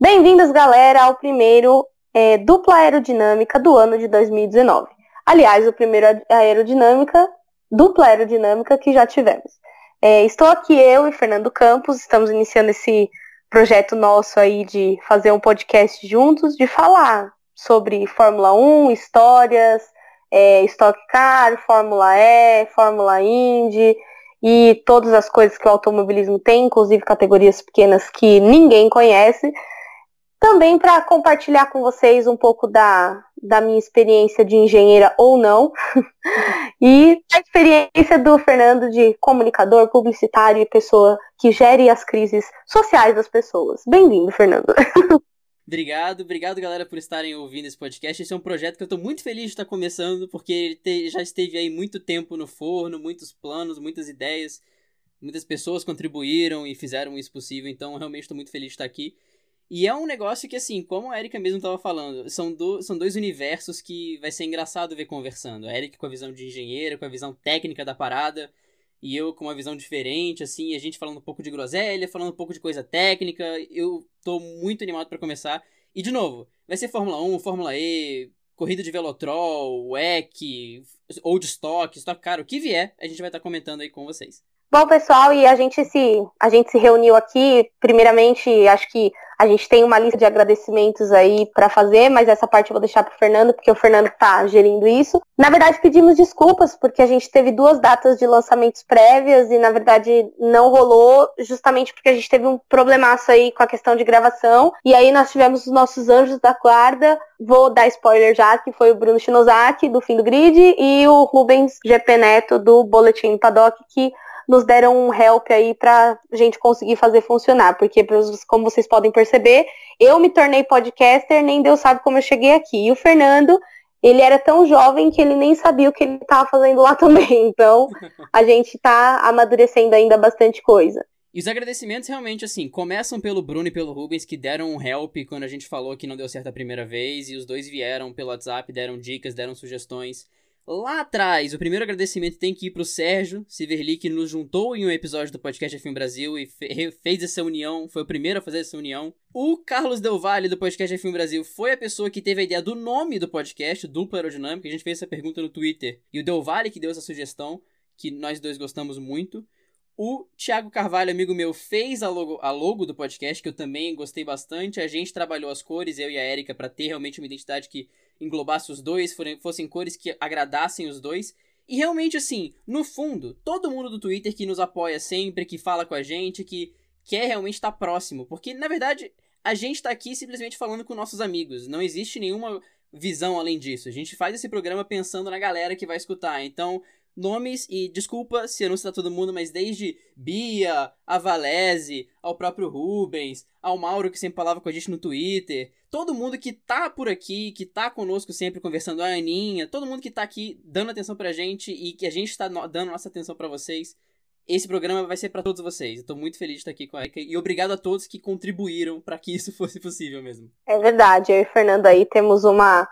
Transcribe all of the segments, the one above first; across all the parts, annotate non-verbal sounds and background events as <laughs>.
Bem-vindos, galera, ao primeiro é, dupla aerodinâmica do ano de 2019. Aliás, o primeiro aerodinâmica, dupla aerodinâmica que já tivemos. É, estou aqui eu e Fernando Campos, estamos iniciando esse projeto nosso aí de fazer um podcast juntos, de falar sobre Fórmula 1, histórias, é, Stock Car, Fórmula E, Fórmula Indy e todas as coisas que o automobilismo tem, inclusive categorias pequenas que ninguém conhece. Também para compartilhar com vocês um pouco da, da minha experiência de engenheira ou não, <laughs> e a experiência do Fernando de comunicador, publicitário e pessoa que gere as crises sociais das pessoas. Bem-vindo, Fernando. <laughs> Obrigado, obrigado galera por estarem ouvindo esse podcast. Esse é um projeto que eu estou muito feliz de estar começando, porque já esteve aí muito tempo no forno, muitos planos, muitas ideias, muitas pessoas contribuíram e fizeram isso possível, então realmente estou muito feliz de estar aqui. E é um negócio que, assim, como a Erika mesmo estava falando, são, do, são dois universos que vai ser engraçado ver conversando. A Erika com a visão de engenheira, com a visão técnica da parada, e eu com uma visão diferente, assim, a gente falando um pouco de groselha, falando um pouco de coisa técnica. Eu tô muito animado para começar. E de novo, vai ser Fórmula 1, Fórmula E, corrida de Velotrol, WEC, Old Stock, Stock Car, o que vier, a gente vai estar tá comentando aí com vocês. Bom, pessoal, e a gente se a gente se reuniu aqui, primeiramente, acho que a gente tem uma lista de agradecimentos aí para fazer, mas essa parte eu vou deixar para Fernando, porque o Fernando está gerindo isso. Na verdade, pedimos desculpas, porque a gente teve duas datas de lançamentos prévias e, na verdade, não rolou, justamente porque a gente teve um problemaço aí com a questão de gravação. E aí nós tivemos os nossos anjos da guarda. Vou dar spoiler já, que foi o Bruno Shinozaki, do Fim do Grid, e o Rubens GP Neto, do Boletim Paddock, que nos deram um help aí pra gente conseguir fazer funcionar. Porque, como vocês podem perceber, eu me tornei podcaster, nem Deus sabe como eu cheguei aqui. E o Fernando, ele era tão jovem que ele nem sabia o que ele estava fazendo lá <laughs> também. Então, a gente está amadurecendo ainda bastante coisa. E os agradecimentos realmente, assim, começam pelo Bruno e pelo Rubens, que deram um help quando a gente falou que não deu certo a primeira vez, e os dois vieram pelo WhatsApp, deram dicas, deram sugestões. Lá atrás, o primeiro agradecimento tem que ir pro Sérgio Siverli, que nos juntou em um episódio do podcast F1 Brasil e fe fez essa união, foi o primeiro a fazer essa união. O Carlos Del Valle, do podcast F1 Brasil, foi a pessoa que teve a ideia do nome do podcast, Dupla Aerodinâmica. A gente fez essa pergunta no Twitter. E o Del Valle que deu essa sugestão, que nós dois gostamos muito. O Thiago Carvalho, amigo meu, fez a logo, a logo do podcast, que eu também gostei bastante. A gente trabalhou as cores, eu e a Erika, para ter realmente uma identidade que englobasse os dois, fossem cores que agradassem os dois. E realmente, assim, no fundo, todo mundo do Twitter que nos apoia sempre, que fala com a gente, que quer realmente estar próximo. Porque, na verdade, a gente está aqui simplesmente falando com nossos amigos. Não existe nenhuma visão além disso. A gente faz esse programa pensando na galera que vai escutar. Então, nomes e desculpa se eu não citar todo mundo, mas desde Bia, a Valese, ao próprio Rubens, ao Mauro que sempre falava com a gente no Twitter, todo mundo que tá por aqui, que tá conosco sempre conversando, a Aninha, todo mundo que tá aqui dando atenção pra gente e que a gente tá dando nossa atenção para vocês. Esse programa vai ser para todos vocês. Eu tô muito feliz de estar aqui com a Erika e obrigado a todos que contribuíram para que isso <laughs> fosse possível mesmo. É verdade, eu e Fernando aí temos uma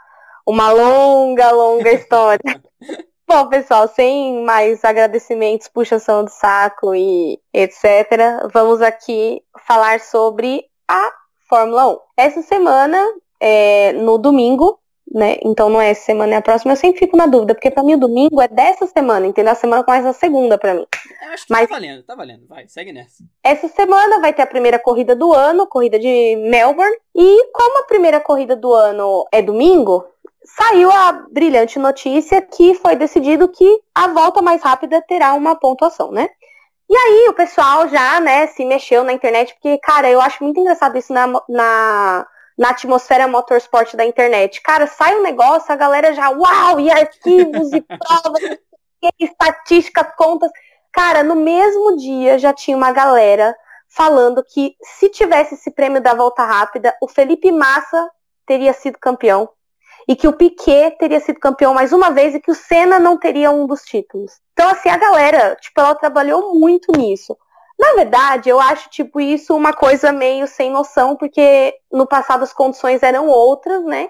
uma longa, longa história. <laughs> Bom, pessoal, sem mais agradecimentos, puxação de saco e etc., vamos aqui falar sobre a Fórmula 1. Essa semana, é, no domingo, né? Então não é essa semana, é a próxima. Eu sempre fico na dúvida, porque pra mim o domingo é dessa semana, entendeu? A semana começa a segunda pra mim. Eu acho que Mas, tá valendo, tá valendo. Vai, segue nessa. Essa semana vai ter a primeira corrida do ano, corrida de Melbourne. E como a primeira corrida do ano é domingo, saiu a brilhante notícia que foi decidido que a volta mais rápida terá uma pontuação, né? E aí o pessoal já, né, se mexeu na internet, porque, cara, eu acho muito engraçado isso na, na, na atmosfera motorsport da internet. Cara, sai um negócio, a galera já, uau, e arquivos e <laughs> provas, e estatísticas, contas. Cara, no mesmo dia já tinha uma galera falando que se tivesse esse prêmio da volta rápida, o Felipe Massa teria sido campeão e que o Piquet teria sido campeão mais uma vez e que o Senna não teria um dos títulos. Então, assim, a galera, tipo, ela trabalhou muito nisso. Na verdade, eu acho, tipo, isso uma coisa meio sem noção, porque no passado as condições eram outras, né?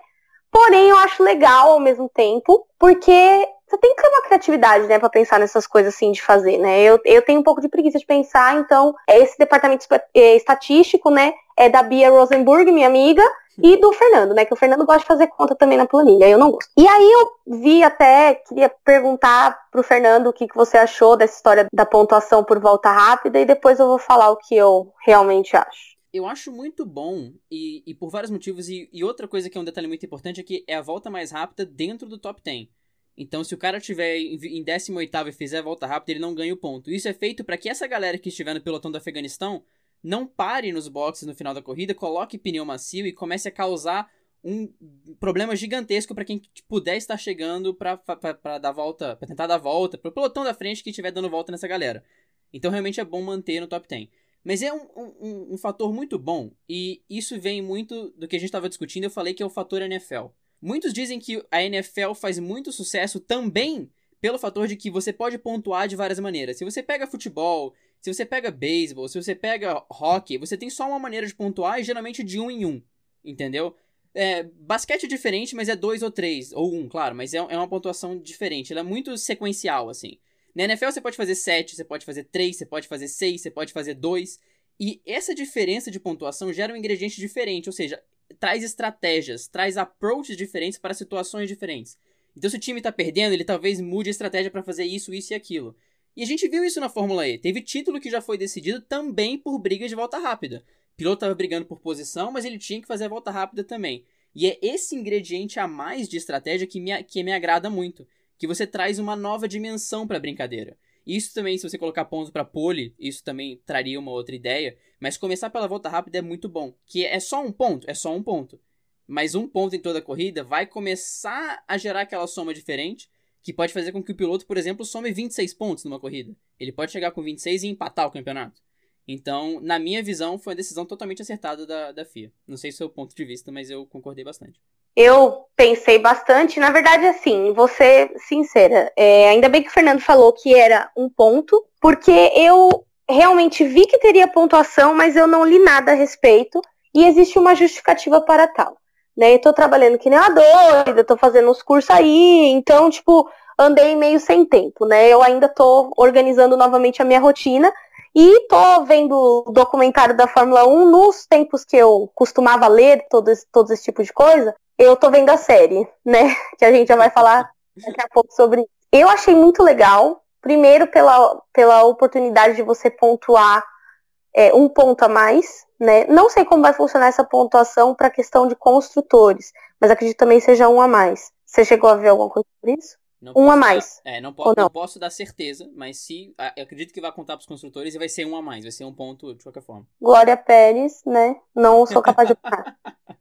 Porém, eu acho legal ao mesmo tempo, porque você tem que ter uma criatividade, né, para pensar nessas coisas assim de fazer, né? Eu, eu tenho um pouco de preguiça de pensar, então esse departamento é, estatístico, né, é da Bia Rosenburg, minha amiga, e do Fernando, né? Que o Fernando gosta de fazer conta também na planilha, eu não gosto. E aí eu vi até, queria perguntar pro Fernando o que, que você achou dessa história da pontuação por volta rápida, e depois eu vou falar o que eu realmente acho. Eu acho muito bom, e, e por vários motivos, e, e outra coisa que é um detalhe muito importante é que é a volta mais rápida dentro do top 10. Então, se o cara estiver em 18 e fizer a volta rápida, ele não ganha o ponto. Isso é feito para que essa galera que estiver no pelotão do Afeganistão não pare nos boxes no final da corrida, coloque pneu macio e comece a causar um problema gigantesco para quem puder estar chegando para dar volta, para tentar dar volta, para o pelotão da frente que estiver dando volta nessa galera. Então, realmente é bom manter no top 10. Mas é um, um, um fator muito bom e isso vem muito do que a gente estava discutindo. Eu falei que é o fator NFL. Muitos dizem que a NFL faz muito sucesso também pelo fator de que você pode pontuar de várias maneiras. Se você pega futebol, se você pega beisebol, se você pega hockey, você tem só uma maneira de pontuar e geralmente de um em um, entendeu? É, basquete é diferente, mas é dois ou três, ou um, claro, mas é, é uma pontuação diferente. Ela é muito sequencial, assim. Na NFL você pode fazer sete, você pode fazer três, você pode fazer seis, você pode fazer dois. E essa diferença de pontuação gera um ingrediente diferente, ou seja, traz estratégias, traz approaches diferentes para situações diferentes. Então, se o time está perdendo, ele talvez mude a estratégia para fazer isso, isso e aquilo. E a gente viu isso na Fórmula E. Teve título que já foi decidido também por briga de volta rápida. O piloto estava brigando por posição, mas ele tinha que fazer a volta rápida também. E é esse ingrediente a mais de estratégia que me, que me agrada muito. Que você traz uma nova dimensão para a brincadeira. Isso também, se você colocar pontos para pole, isso também traria uma outra ideia. Mas começar pela volta rápida é muito bom. Que é só um ponto, é só um ponto. Mas um ponto em toda a corrida vai começar a gerar aquela soma diferente, que pode fazer com que o piloto, por exemplo, some 26 pontos numa corrida. Ele pode chegar com 26 e empatar o campeonato. Então, na minha visão, foi uma decisão totalmente acertada da, da FIA. Não sei se o ponto de vista, mas eu concordei bastante. Eu pensei bastante. Na verdade, assim, vou ser sincera. É, ainda bem que o Fernando falou que era um ponto, porque eu realmente vi que teria pontuação, mas eu não li nada a respeito. E existe uma justificativa para tal. Né? Eu tô trabalhando que nem uma doida, tô fazendo uns cursos aí, então, tipo, andei meio sem tempo, né? Eu ainda tô organizando novamente a minha rotina e tô vendo o documentário da Fórmula 1 nos tempos que eu costumava ler todo esse, todo esse tipo de coisa. Eu tô vendo a série, né? <laughs> Que a gente já vai falar daqui a pouco sobre. Eu achei muito legal. Primeiro, pela, pela oportunidade de você pontuar é, um ponto a mais, né? Não sei como vai funcionar essa pontuação para a questão de construtores, mas acredito também seja um a mais. Você chegou a ver alguma coisa sobre isso? Não um a mais. Dar, é, não, po não? não, posso dar certeza, mas se. Acredito que vai contar para os construtores e vai ser um a mais, vai ser um ponto de qualquer forma. Glória Pérez, né? Não sou capaz de parar.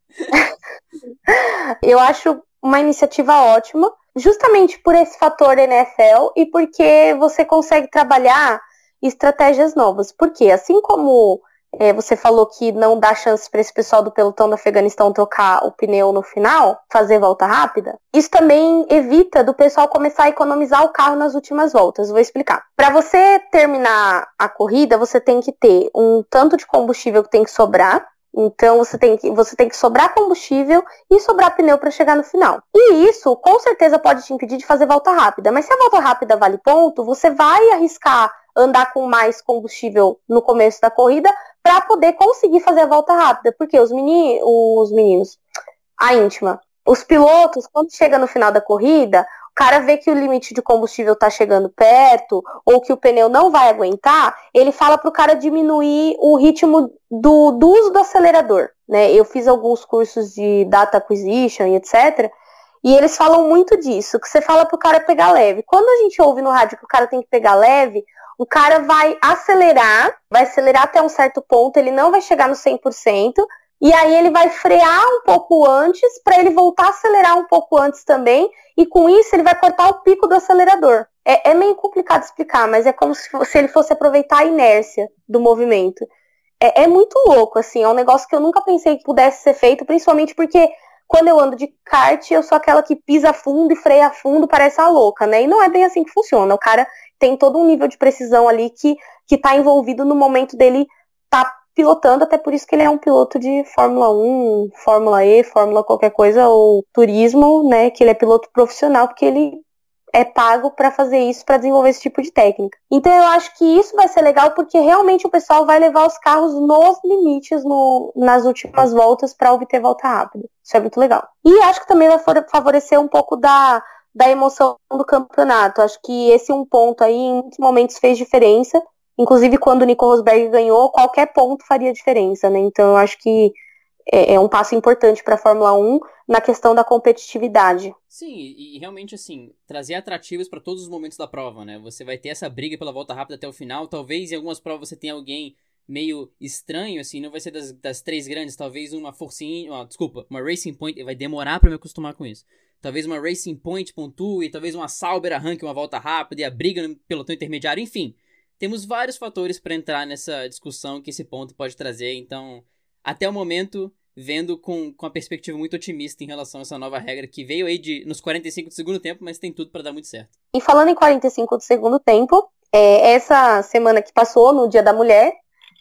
<laughs> eu acho uma iniciativa ótima, justamente por esse fator NFL e porque você consegue trabalhar estratégias novas. Porque assim como é, você falou que não dá chance para esse pessoal do pelotão do Afeganistão trocar o pneu no final, fazer volta rápida. Isso também evita do pessoal começar a economizar o carro nas últimas voltas. Vou explicar. Para você terminar a corrida, você tem que ter um tanto de combustível que tem que sobrar. Então você tem que, você tem que sobrar combustível e sobrar pneu para chegar no final. E isso com certeza pode te impedir de fazer volta rápida. Mas se a volta rápida vale ponto, você vai arriscar andar com mais combustível no começo da corrida para poder conseguir fazer a volta rápida. Porque os, meni os meninos, a íntima, os pilotos, quando chega no final da corrida, o cara vê que o limite de combustível está chegando perto ou que o pneu não vai aguentar, ele fala para o cara diminuir o ritmo do, do uso do acelerador. Né? Eu fiz alguns cursos de data acquisition e etc. E eles falam muito disso, que você fala para o cara pegar leve. Quando a gente ouve no rádio que o cara tem que pegar leve, o cara vai acelerar, vai acelerar até um certo ponto, ele não vai chegar no 100%, e aí ele vai frear um pouco antes para ele voltar a acelerar um pouco antes também, e com isso ele vai cortar o pico do acelerador. É, é meio complicado explicar, mas é como se, se, ele fosse aproveitar a inércia do movimento. É, é muito louco, assim, é um negócio que eu nunca pensei que pudesse ser feito, principalmente porque quando eu ando de kart, eu sou aquela que pisa fundo e freia fundo, parece a louca, né? E não é bem assim que funciona. O cara tem todo um nível de precisão ali que, que tá envolvido no momento dele tá pilotando, até por isso que ele é um piloto de Fórmula 1, Fórmula E, Fórmula qualquer coisa, ou turismo, né? Que ele é piloto profissional, porque ele é pago para fazer isso, para desenvolver esse tipo de técnica. Então eu acho que isso vai ser legal porque realmente o pessoal vai levar os carros nos limites no, nas últimas voltas para obter volta rápida. Isso é muito legal. E acho que também vai favorecer um pouco da, da emoção do campeonato. Acho que esse um ponto aí, em muitos momentos fez diferença. Inclusive, quando o Nico Rosberg ganhou, qualquer ponto faria diferença, né? Então, eu acho que é, é um passo importante para a Fórmula 1 na questão da competitividade. Sim, e, realmente assim, trazer atrativos para todos os momentos da prova, né? Você vai ter essa briga pela volta rápida até o final. Talvez em algumas provas você tenha alguém meio estranho, assim, não vai ser das, das três grandes, talvez uma Forcinha, desculpa, uma Racing Point, vai demorar para me acostumar com isso. Talvez uma Racing Point pontue, talvez uma Sauber arranque uma volta rápida e a briga no pelotão intermediário, enfim. Temos vários fatores para entrar nessa discussão que esse ponto pode trazer, então, até o momento, vendo com, com a perspectiva muito otimista em relação a essa nova regra que veio aí de, nos 45 do segundo tempo, mas tem tudo para dar muito certo. E falando em 45 do segundo tempo, é, essa semana que passou, no Dia da Mulher,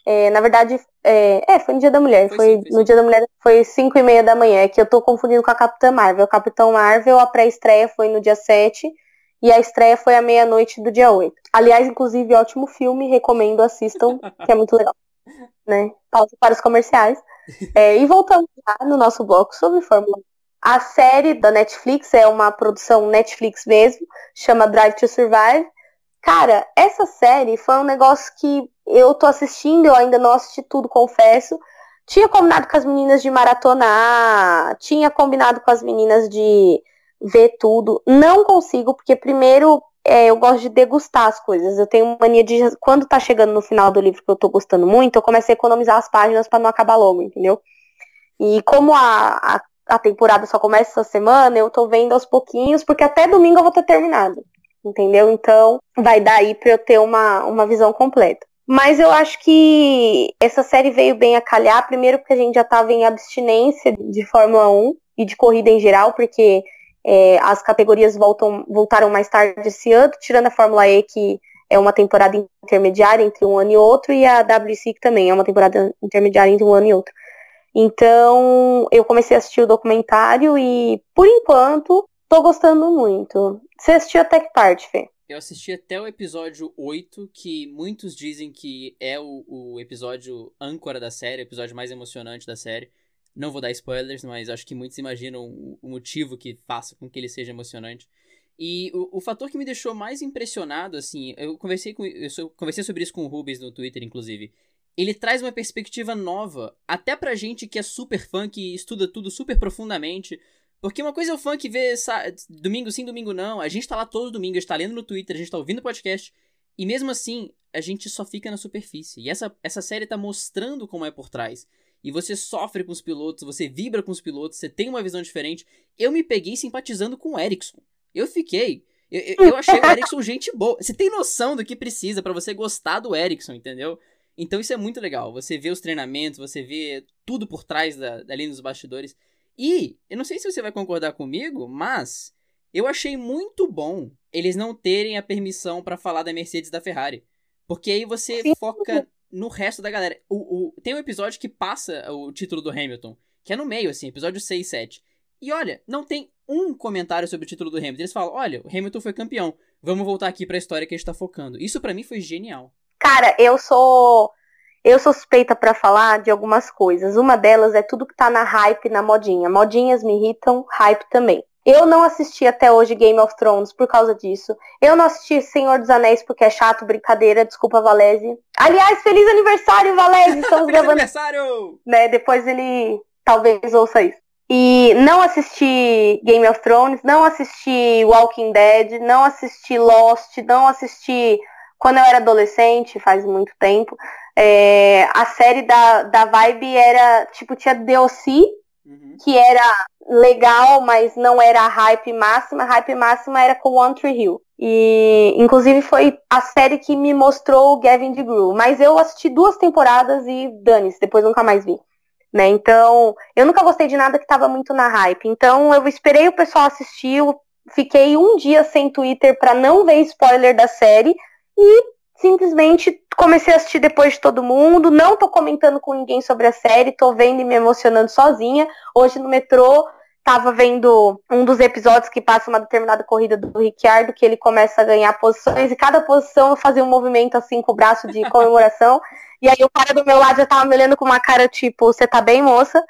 é, na verdade, é, é, foi no Dia da Mulher, foi, foi, sim, foi no sim. Dia da Mulher, foi 5 e meia da manhã, é que eu tô confundindo com a Capitã Marvel. A Capitã Marvel, a pré-estreia foi no dia 7, e a estreia foi à meia-noite do dia 8. Aliás, inclusive, ótimo filme, recomendo, assistam, que é muito legal. <laughs> Né? Pausa para os comerciais. É, e voltando já no nosso bloco sobre Fórmula 1. A série da Netflix é uma produção Netflix mesmo, chama Drive to Survive. Cara, essa série foi um negócio que eu tô assistindo, eu ainda não assisti tudo, confesso. Tinha combinado com as meninas de maratonar, tinha combinado com as meninas de ver tudo. Não consigo, porque primeiro é, eu gosto de degustar as coisas. Eu tenho mania de. Quando tá chegando no final do livro que eu tô gostando muito, eu comecei a economizar as páginas para não acabar logo, entendeu? E como a, a, a, temporada só começa essa semana, eu tô vendo aos pouquinhos, porque até domingo eu vou ter terminado. Entendeu? Então vai dar aí pra eu ter uma, uma visão completa. Mas eu acho que essa série veio bem a calhar, primeiro porque a gente já estava em abstinência de Fórmula 1 e de corrida em geral, porque é, as categorias voltam, voltaram mais tarde esse ano, tirando a Fórmula E, que é uma temporada intermediária entre um ano e outro, e a WC que também é uma temporada intermediária entre um ano e outro. Então, eu comecei a assistir o documentário e, por enquanto, tô gostando muito. Você assistiu até que parte, Fê? Eu assisti até o episódio 8, que muitos dizem que é o, o episódio âncora da série, o episódio mais emocionante da série. Não vou dar spoilers, mas acho que muitos imaginam o motivo que faça com que ele seja emocionante. E o, o fator que me deixou mais impressionado, assim, eu conversei com eu conversei sobre isso com o Rubens no Twitter, inclusive. Ele traz uma perspectiva nova, até pra gente que é super fã, que estuda tudo super profundamente. Porque uma coisa é o fã que vê domingo sim, domingo não. A gente tá lá todo domingo, a gente tá lendo no Twitter, a gente tá ouvindo podcast. E mesmo assim, a gente só fica na superfície. E essa, essa série tá mostrando como é por trás e você sofre com os pilotos, você vibra com os pilotos, você tem uma visão diferente. Eu me peguei simpatizando com o Ericsson. Eu fiquei. Eu, eu achei o Ericsson <laughs> gente boa. Você tem noção do que precisa para você gostar do Ericsson, entendeu? Então isso é muito legal. Você vê os treinamentos, você vê tudo por trás da, da linha dos bastidores. E, eu não sei se você vai concordar comigo, mas eu achei muito bom eles não terem a permissão para falar da Mercedes e da Ferrari. Porque aí você foca no resto da galera. O, o, tem um episódio que passa o título do Hamilton, que é no meio, assim, episódio 6, 7. E olha, não tem um comentário sobre o título do Hamilton. Eles falam: olha, o Hamilton foi campeão. Vamos voltar aqui pra história que a gente tá focando. Isso para mim foi genial. Cara, eu sou. Eu sou suspeita para falar de algumas coisas. Uma delas é tudo que tá na hype, na modinha. Modinhas me irritam, hype também. Eu não assisti até hoje Game of Thrones por causa disso. Eu não assisti Senhor dos Anéis porque é chato, brincadeira, desculpa, Valese. Aliás, feliz aniversário, Valese! <laughs> Estamos feliz gravando. aniversário! Né, depois ele talvez ouça isso. E não assisti Game of Thrones, não assisti Walking Dead, não assisti Lost, não assisti quando eu era adolescente, faz muito tempo. É, a série da, da Vibe era, tipo, tinha DLC, uhum. que era legal, mas não era a hype máxima. A hype máxima era com One Tree Hill. E, inclusive, foi a série que me mostrou o Gavin DeGraw. Mas eu assisti duas temporadas e dane-se, depois nunca mais vi. Né? Então, eu nunca gostei de nada que tava muito na hype. Então, eu esperei o pessoal assistir, fiquei um dia sem Twitter para não ver spoiler da série e simplesmente comecei a assistir depois de todo mundo, não tô comentando com ninguém sobre a série, tô vendo e me emocionando sozinha. Hoje no metrô tava vendo um dos episódios que passa uma determinada corrida do Ricciardo, que ele começa a ganhar posições, e cada posição eu fazia um movimento assim com o braço de comemoração. <laughs> e aí o cara do meu lado já tava me olhando com uma cara tipo, você tá bem, moça?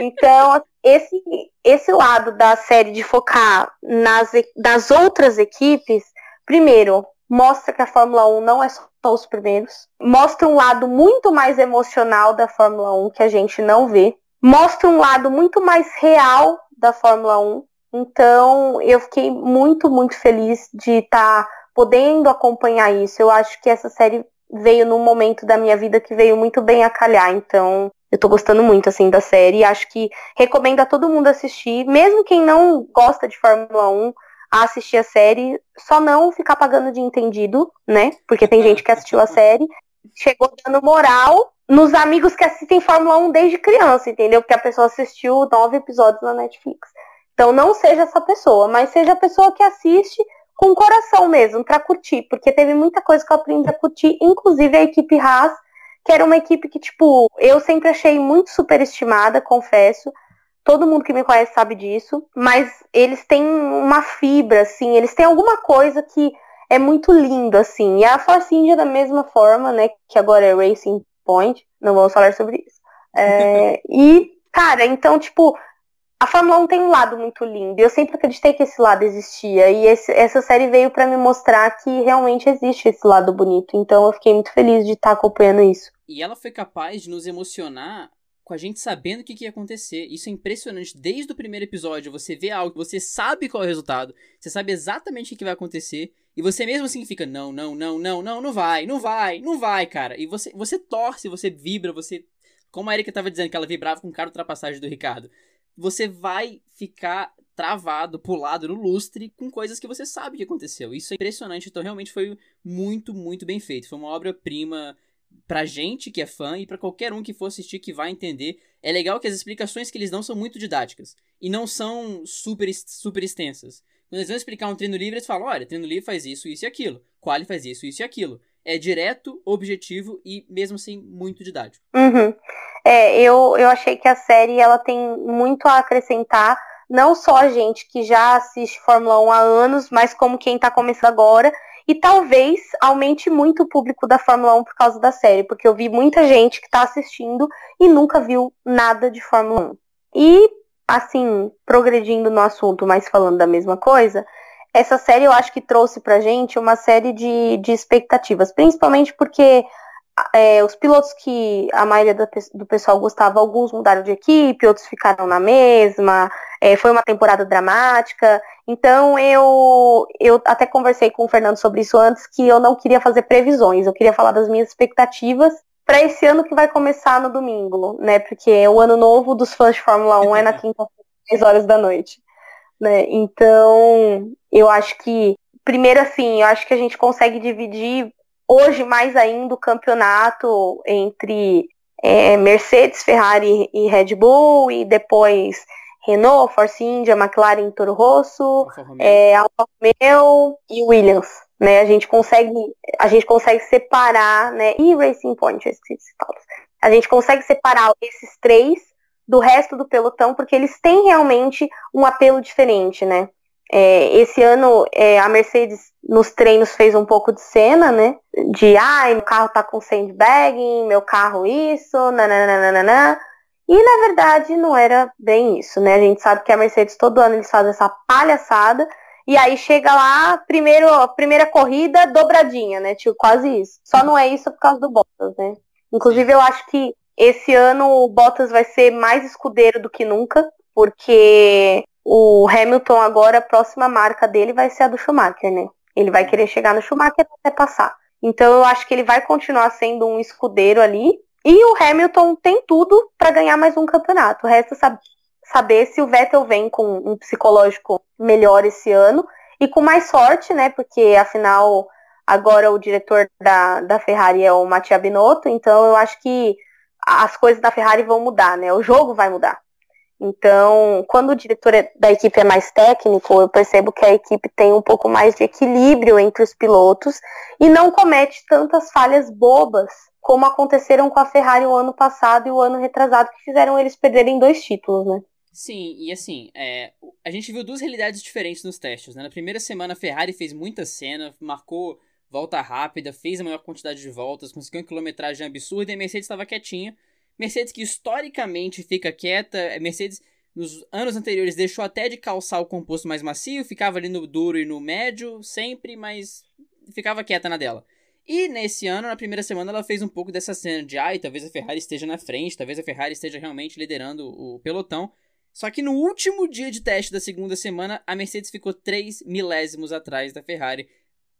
Então, esse, esse lado da série de focar nas, nas outras equipes, primeiro, mostra que a Fórmula 1 não é só os primeiros, mostra um lado muito mais emocional da Fórmula 1 que a gente não vê, mostra um lado muito mais real da Fórmula 1. Então, eu fiquei muito, muito feliz de estar tá podendo acompanhar isso. Eu acho que essa série veio num momento da minha vida que veio muito bem a calhar. Então, eu tô gostando muito, assim, da série. Acho que recomendo a todo mundo assistir, mesmo quem não gosta de Fórmula 1, a assistir a série, só não ficar pagando de entendido, né? Porque tem gente que assistiu a série, chegou dando moral nos amigos que assistem Fórmula 1 desde criança, entendeu? Porque a pessoa assistiu nove episódios na Netflix. Então não seja essa pessoa, mas seja a pessoa que assiste com o coração mesmo, para curtir, porque teve muita coisa que eu aprendi a curtir, inclusive a equipe Haas, que era uma equipe que, tipo, eu sempre achei muito superestimada, confesso. Todo mundo que me conhece sabe disso, mas eles têm uma fibra, assim, eles têm alguma coisa que é muito lindo, assim. E a Force India, da mesma forma, né, que agora é Racing Point, não vamos falar sobre isso. É, <laughs> e, cara, então, tipo, a Fórmula 1 tem um lado muito lindo. Eu sempre acreditei que esse lado existia. E esse, essa série veio para me mostrar que realmente existe esse lado bonito. Então eu fiquei muito feliz de estar tá acompanhando isso. E ela foi capaz de nos emocionar com a gente sabendo o que, que ia acontecer. Isso é impressionante. Desde o primeiro episódio, você vê algo, você sabe qual é o resultado, você sabe exatamente o que vai acontecer, e você mesmo assim fica, não, não, não, não, não, não vai, não vai, não vai, cara. E você, você torce, você vibra, você. Como a Erika estava dizendo, que ela vibrava com cara ultrapassagem do Ricardo. Você vai ficar travado, pulado no lustre com coisas que você sabe que aconteceu. Isso é impressionante. Então, realmente foi muito, muito bem feito. Foi uma obra-prima pra gente que é fã e para qualquer um que for assistir que vai entender. É legal que as explicações que eles dão são muito didáticas e não são super, super extensas. Quando eles vão explicar um treino livre, eles falam: olha, treino livre faz isso, isso e aquilo. Quali faz isso, isso e aquilo. É direto, objetivo e mesmo assim muito didático. Uhum. É, eu, eu achei que a série ela tem muito a acrescentar, não só a gente que já assiste Fórmula 1 há anos, mas como quem está começando agora e talvez aumente muito o público da Fórmula 1 por causa da série, porque eu vi muita gente que está assistindo e nunca viu nada de Fórmula 1. E, assim, progredindo no assunto, mas falando da mesma coisa, essa série eu acho que trouxe pra gente uma série de, de expectativas, principalmente porque é, os pilotos que a maioria do pessoal gostava, alguns mudaram de equipe, outros ficaram na mesma. É, foi uma temporada dramática. Então eu, eu até conversei com o Fernando sobre isso antes, que eu não queria fazer previsões, eu queria falar das minhas expectativas para esse ano que vai começar no domingo, né? Porque o ano novo dos fãs de Fórmula 1 é na <laughs> quinta-feira, 10 horas da noite. Né? Então, eu acho que, primeiro assim, eu acho que a gente consegue dividir hoje mais ainda o campeonato entre é, Mercedes, Ferrari e Red Bull, e depois Renault, Force India, McLaren, Toro Rosso, Alfa é, Alfa Romeo e Williams. Né, a gente consegue a gente consegue separar, né, e Racing Point, a gente consegue separar esses três do resto do pelotão porque eles têm realmente um apelo diferente, né? É, esse ano é, a Mercedes nos treinos fez um pouco de cena, né? De ai, meu carro tá com sandbagging, meu carro isso, nananana. E na verdade não era bem isso, né? A gente sabe que a Mercedes todo ano eles fazem essa palhaçada. E aí chega lá, primeiro, primeira corrida, dobradinha, né? Tipo, quase isso. Só não é isso por causa do Bottas, né? Inclusive, eu acho que esse ano o Bottas vai ser mais escudeiro do que nunca, porque o Hamilton agora, a próxima marca dele vai ser a do Schumacher, né? Ele vai querer chegar no Schumacher até passar. Então eu acho que ele vai continuar sendo um escudeiro ali. E o Hamilton tem tudo para ganhar mais um campeonato. Resta sab saber se o Vettel vem com um psicológico melhor esse ano e com mais sorte, né? Porque afinal agora o diretor da, da Ferrari é o Mattia Binotto, então eu acho que as coisas da Ferrari vão mudar, né? O jogo vai mudar. Então, quando o diretor é, da equipe é mais técnico, eu percebo que a equipe tem um pouco mais de equilíbrio entre os pilotos e não comete tantas falhas bobas como aconteceram com a Ferrari o ano passado e o ano retrasado, que fizeram eles perderem dois títulos, né? Sim, e assim, é, a gente viu duas realidades diferentes nos testes. Né? Na primeira semana, a Ferrari fez muita cena, marcou volta rápida, fez a maior quantidade de voltas, conseguiu uma quilometragem absurda e a Mercedes estava quietinha. Mercedes que historicamente fica quieta, é, Mercedes nos anos anteriores deixou até de calçar o composto mais macio, ficava ali no duro e no médio sempre, mas ficava quieta na dela. E nesse ano, na primeira semana, ela fez um pouco dessa cena de ai, talvez a Ferrari esteja na frente, talvez a Ferrari esteja realmente liderando o pelotão. Só que no último dia de teste da segunda semana, a Mercedes ficou 3 milésimos atrás da Ferrari.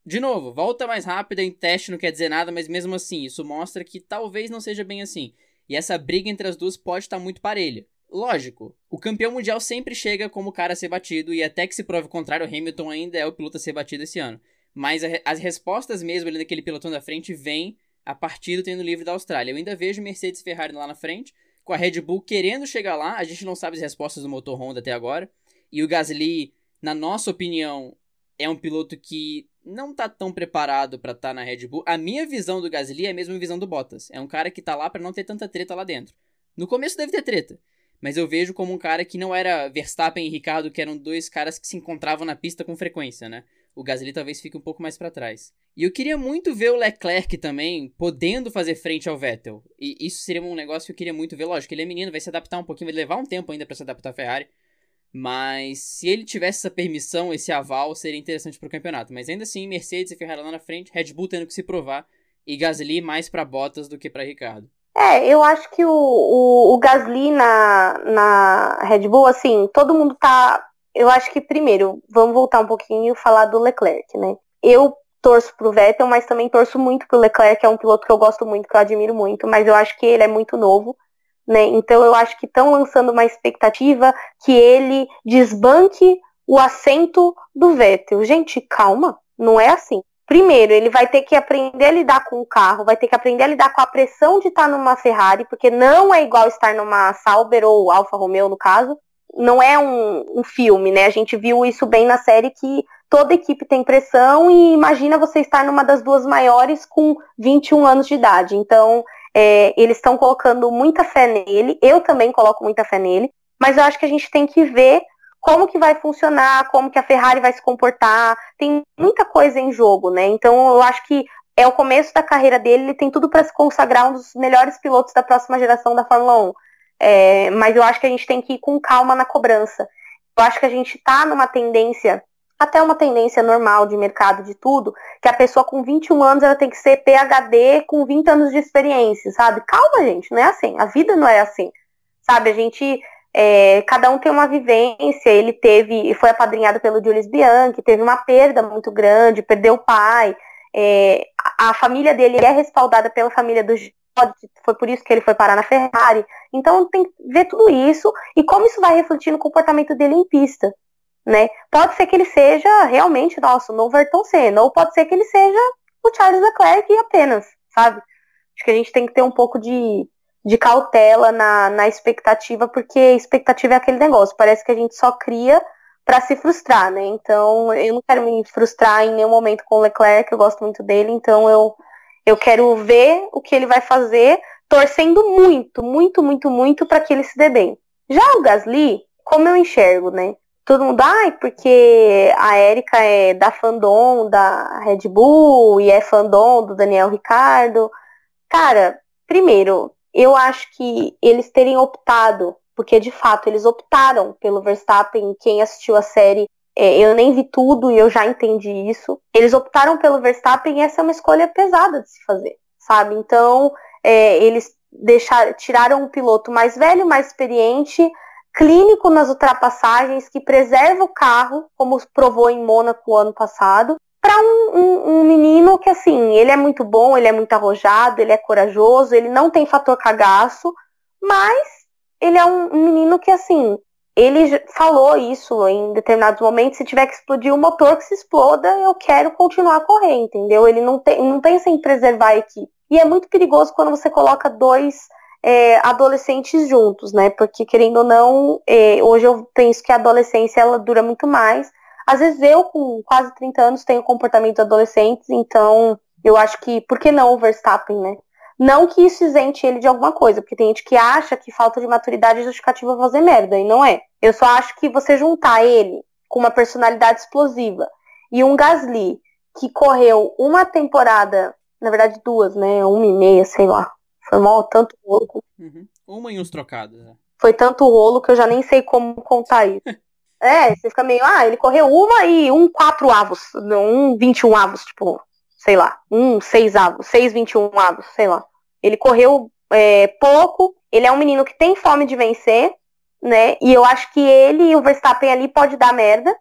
De novo, volta mais rápida em teste não quer dizer nada, mas mesmo assim, isso mostra que talvez não seja bem assim. E essa briga entre as duas pode estar muito parelha. Lógico, o campeão mundial sempre chega como o cara a ser batido, e até que se prove o contrário, Hamilton ainda é o piloto a ser batido esse ano. Mas a, as respostas mesmo ali naquele pelotão da frente vêm a partir do treino livre da Austrália. Eu ainda vejo Mercedes e Ferrari lá na frente, com a Red Bull querendo chegar lá. A gente não sabe as respostas do motor Honda até agora. E o Gasly, na nossa opinião, é um piloto que não tá tão preparado para estar tá na Red Bull. A minha visão do Gasly é a mesma visão do Bottas. É um cara que tá lá para não ter tanta treta lá dentro. No começo deve ter treta, mas eu vejo como um cara que não era Verstappen e Ricardo, que eram dois caras que se encontravam na pista com frequência, né? O Gasly talvez fique um pouco mais para trás. E eu queria muito ver o Leclerc também podendo fazer frente ao Vettel. E isso seria um negócio que eu queria muito ver. Lógico, ele é menino, vai se adaptar um pouquinho, vai levar um tempo ainda para se adaptar à Ferrari. Mas se ele tivesse essa permissão, esse aval, seria interessante pro campeonato. Mas ainda assim, Mercedes e Ferrari lá na frente, Red Bull tendo que se provar e Gasly mais para Bottas do que para Ricardo. É, eu acho que o, o, o, Gasly na, na Red Bull, assim, todo mundo tá. Eu acho que primeiro, vamos voltar um pouquinho e falar do Leclerc, né? Eu torço pro Vettel, mas também torço muito pro Leclerc, é um piloto que eu gosto muito, que eu admiro muito, mas eu acho que ele é muito novo né? Então eu acho que estão lançando uma expectativa que ele desbanque o assento do Vettel. Gente, calma, não é assim. Primeiro, ele vai ter que aprender a lidar com o carro, vai ter que aprender a lidar com a pressão de estar numa Ferrari, porque não é igual estar numa Sauber ou Alfa Romeo, no caso. Não é um, um filme, né? A gente viu isso bem na série que toda equipe tem pressão e imagina você estar numa das duas maiores com 21 anos de idade. Então, é, eles estão colocando muita fé nele, eu também coloco muita fé nele, mas eu acho que a gente tem que ver como que vai funcionar, como que a Ferrari vai se comportar, tem muita coisa em jogo, né? Então eu acho que é o começo da carreira dele, ele tem tudo para se consagrar um dos melhores pilotos da próxima geração da Fórmula 1. É, mas eu acho que a gente tem que ir com calma na cobrança. Eu acho que a gente está numa tendência até uma tendência normal de mercado de tudo, que a pessoa com 21 anos ela tem que ser PhD com 20 anos de experiência, sabe? Calma, gente, não é assim. A vida não é assim. Sabe, a gente. É, cada um tem uma vivência, ele teve, foi apadrinhado pelo Julius Bianchi, teve uma perda muito grande, perdeu o pai, é, a família dele é respaldada pela família do foi por isso que ele foi parar na Ferrari. Então tem que ver tudo isso e como isso vai refletir no comportamento dele em pista né? Pode ser que ele seja realmente, nosso novo Ayrton Senna, ou pode ser que ele seja o Charles Leclerc apenas, sabe? Acho que a gente tem que ter um pouco de, de cautela na, na expectativa, porque expectativa é aquele negócio, parece que a gente só cria para se frustrar, né? Então, eu não quero me frustrar em nenhum momento com o Leclerc, eu gosto muito dele, então eu, eu quero ver o que ele vai fazer, torcendo muito, muito, muito, muito para que ele se dê bem. Já o Gasly, como eu enxergo, né? Todo mundo, ai, porque a Erika é da fandom da Red Bull e é fandom do Daniel Ricardo. Cara, primeiro, eu acho que eles terem optado, porque de fato eles optaram pelo Verstappen, quem assistiu a série, é, eu nem vi tudo e eu já entendi isso. Eles optaram pelo Verstappen e essa é uma escolha pesada de se fazer, sabe? Então, é, eles deixaram, tiraram um piloto mais velho, mais experiente, clínico nas ultrapassagens, que preserva o carro, como provou em Mônaco ano passado, para um, um, um, menino que, assim, ele é muito bom, ele é muito arrojado, ele é corajoso, ele não tem fator cagaço, mas ele é um, um menino que, assim, ele falou isso em determinados momentos, se tiver que explodir o motor, que se exploda, eu quero continuar a correr, entendeu? Ele não, tem, não pensa em preservar a equipe. E é muito perigoso quando você coloca dois é, adolescentes juntos, né? Porque querendo ou não, é, hoje eu penso que a adolescência ela dura muito mais. Às vezes eu, com quase 30 anos, tenho comportamento de adolescentes, então eu acho que, por que não o Verstappen, né? Não que isso isente ele de alguma coisa, porque tem gente que acha que falta de maturidade é justificativa fazer merda, e não é. Eu só acho que você juntar ele com uma personalidade explosiva e um Gasly que correu uma temporada, na verdade duas, né? Uma e meia, sei lá. Foi mal tanto rolo. Uhum. Uma e uns trocados, né? Foi tanto rolo que eu já nem sei como contar <laughs> isso. é, você fica meio, ah, ele correu uma e um quatro avos, um 21 avos, tipo, sei lá, um seis avos, seis 21 avos, sei lá. Ele correu é, pouco, ele é um menino que tem fome de vencer, né? E eu acho que ele e o Verstappen ali pode dar merda.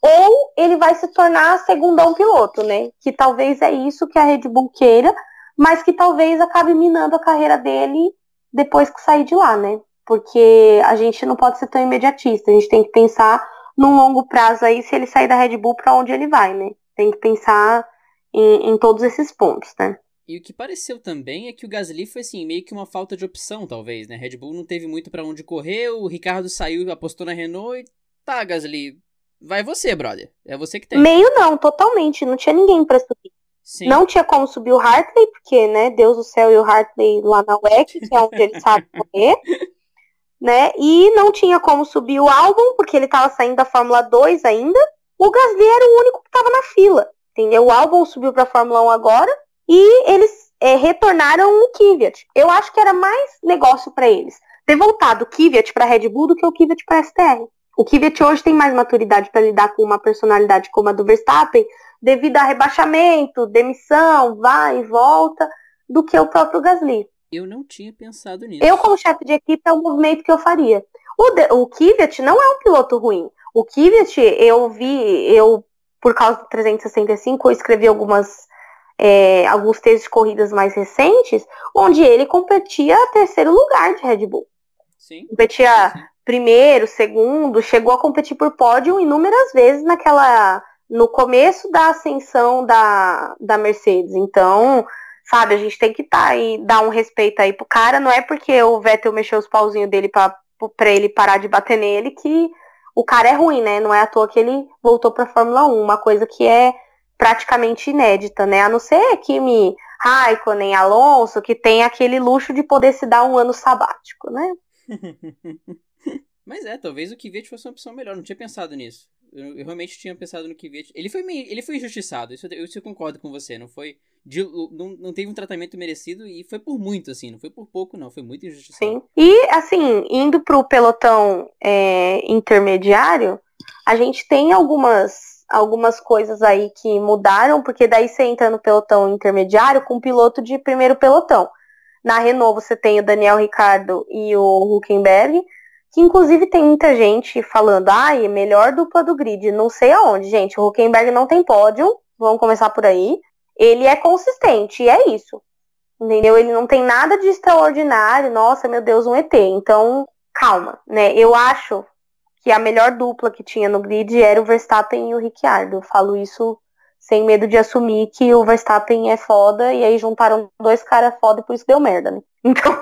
Ou ele vai se tornar segundão piloto, né? Que talvez é isso que a Red Bull queira, mas que talvez acabe minando a carreira dele depois que sair de lá, né? Porque a gente não pode ser tão imediatista, a gente tem que pensar num longo prazo aí se ele sair da Red Bull para onde ele vai, né? Tem que pensar em, em todos esses pontos, né? E o que pareceu também é que o Gasly foi assim, meio que uma falta de opção, talvez, né? Red Bull não teve muito para onde correr, o Ricardo saiu, apostou na Renault e tá, Gasly, vai você, brother. É você que tem. Meio não, totalmente, não tinha ninguém para subir. Sim. Não tinha como subir o Hartley, porque, né, Deus do céu e o Hartley lá na WEC, que é onde ele sabe <laughs> correr. né? E não tinha como subir o álbum, porque ele tava saindo da Fórmula 2 ainda. O Gasly era o único que tava na fila entendeu? O álbum subiu para a Fórmula 1 agora e eles é, retornaram o Kvyat. Eu acho que era mais negócio para eles ter voltado o Kvyat para Red Bull do que o Kvyat para STR. O Kvyat hoje tem mais maturidade para lidar com uma personalidade como a do Verstappen, devido a rebaixamento, demissão, vai e volta, do que o próprio Gasly. Eu não tinha pensado nisso. Eu, como chefe de equipe, é o movimento que eu faria. O, de, o Kvyat não é um piloto ruim. O Kvyat, eu vi, eu por causa do 365, eu escrevi algumas é, alguns textos de corridas mais recentes, onde ele competia terceiro lugar de Red Bull. Sim. Competia sim. Primeiro, segundo, chegou a competir por pódio inúmeras vezes naquela. no começo da ascensão da, da Mercedes. Então, sabe, a gente tem que tá dar um respeito aí pro cara, não é porque o Vettel mexeu os pauzinhos dele pra ele parar de bater nele que o cara é ruim, né? Não é à toa que ele voltou pra Fórmula 1, uma coisa que é praticamente inédita, né? A não ser Kimi Raikkonen, Alonso, que tem aquele luxo de poder se dar um ano sabático, né? <laughs> Mas é, talvez o Kvyat fosse uma opção melhor, não tinha pensado nisso. Eu, eu realmente tinha pensado no Kvyat. Ele foi meio, ele foi injustiçado, isso, isso eu concordo com você, não foi de, não, não teve um tratamento merecido e foi por muito, assim, não foi por pouco, não, foi muito injustiçado. Sim. E, assim, indo pro pelotão é, intermediário, a gente tem algumas, algumas coisas aí que mudaram, porque daí você entra no pelotão intermediário com piloto de primeiro pelotão. Na Renault você tem o Daniel Ricardo e o Huckenberg, que inclusive tem muita gente falando, ai, ah, melhor dupla do grid, não sei aonde, gente, o Huckenberg não tem pódio, vamos começar por aí ele é consistente, e é isso. Entendeu? Ele não tem nada de extraordinário, nossa, meu Deus, um ET. Então, calma, né? Eu acho que a melhor dupla que tinha no grid era o Verstappen e o Ricciardo. Eu falo isso sem medo de assumir que o Verstappen é foda, e aí juntaram dois caras foda e por isso deu merda, né? <laughs> Então,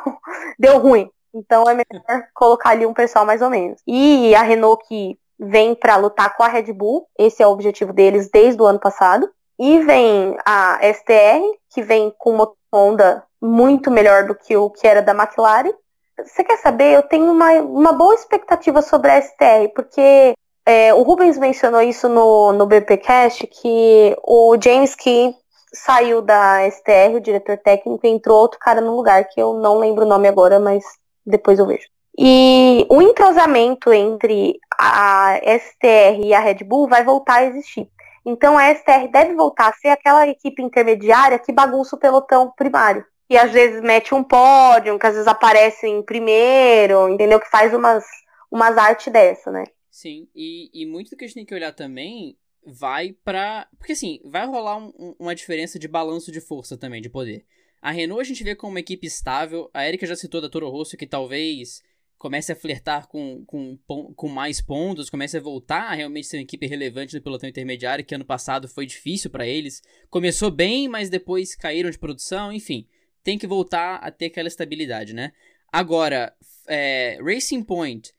deu ruim. Então é melhor colocar ali um pessoal mais ou menos. E a Renault que vem para lutar com a Red Bull, esse é o objetivo deles desde o ano passado. E vem a STR, que vem com uma Honda muito melhor do que o que era da McLaren. Você quer saber? Eu tenho uma, uma boa expectativa sobre a STR, porque é, o Rubens mencionou isso no, no BPcast, que o James Key saiu da STR, o diretor técnico, e entrou outro cara no lugar, que eu não lembro o nome agora, mas depois eu vejo. E o entrosamento entre a STR e a Red Bull vai voltar a existir. Então a STR deve voltar a ser aquela equipe intermediária que bagunça o pelotão primário. E às vezes mete um pódio, que às vezes aparece em primeiro, entendeu? Que faz umas, umas artes dessa, né? Sim, e, e muito do que a gente tem que olhar também vai para Porque assim, vai rolar um, uma diferença de balanço de força também, de poder. A Renault a gente vê como uma equipe estável. A Erika já citou da Toro Rosso que talvez comece a flertar com, com, com mais pontos, comece a voltar a realmente ser uma equipe relevante no pelotão intermediário, que ano passado foi difícil para eles. Começou bem, mas depois caíram de produção, enfim. Tem que voltar a ter aquela estabilidade, né? Agora, é, Racing Point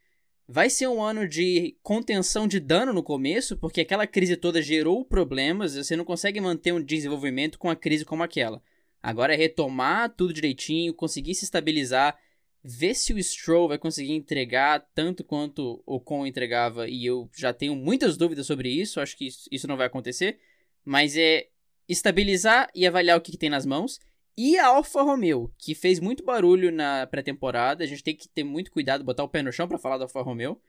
vai ser um ano de contenção de dano no começo, porque aquela crise toda gerou problemas, você não consegue manter um desenvolvimento com a crise como aquela. Agora é retomar tudo direitinho, conseguir se estabilizar, ver se o Stroll vai conseguir entregar tanto quanto o Con entregava, e eu já tenho muitas dúvidas sobre isso, acho que isso não vai acontecer, mas é estabilizar e avaliar o que, que tem nas mãos. E a Alfa Romeo, que fez muito barulho na pré-temporada, a gente tem que ter muito cuidado, botar o pé no chão para falar da Alfa Romeo.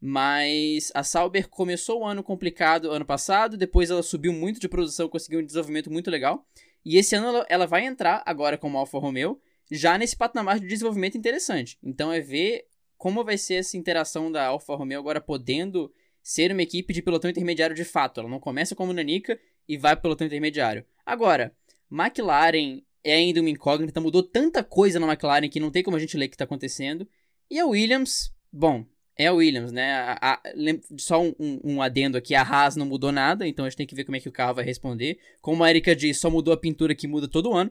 Mas a Sauber começou o ano complicado ano passado, depois ela subiu muito de produção, conseguiu um desenvolvimento muito legal. E esse ano ela, ela vai entrar agora como Alfa Romeo, já nesse patamar de desenvolvimento interessante. Então é ver como vai ser essa interação da Alfa Romeo agora podendo ser uma equipe de pelotão intermediário de fato. Ela não começa como Nanica e vai pro pelotão intermediário. Agora, McLaren é ainda uma incógnita, mudou tanta coisa na McLaren que não tem como a gente ler o que está acontecendo. E a Williams, bom, é a Williams, né? A, a, só um, um, adendo aqui, a Haas não mudou nada, então a gente tem que ver como é que o carro vai responder. Como a Erika disse, só mudou a pintura que muda todo ano.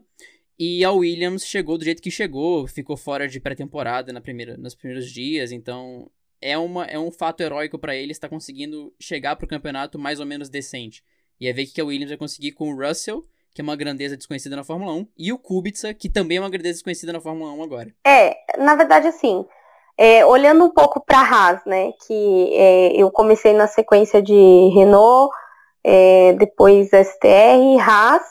E a Williams chegou do jeito que chegou, ficou fora de pré-temporada na primeira, nos primeiros dias, então é, uma, é um fato heróico para ele estar conseguindo chegar pro campeonato mais ou menos decente. E é ver o que a Williams vai conseguir com o Russell, que é uma grandeza desconhecida na Fórmula 1, e o Kubica, que também é uma grandeza desconhecida na Fórmula 1 agora. É, na verdade, assim, é, olhando um pouco para a Haas, né, que é, eu comecei na sequência de Renault, é, depois STR, Haas,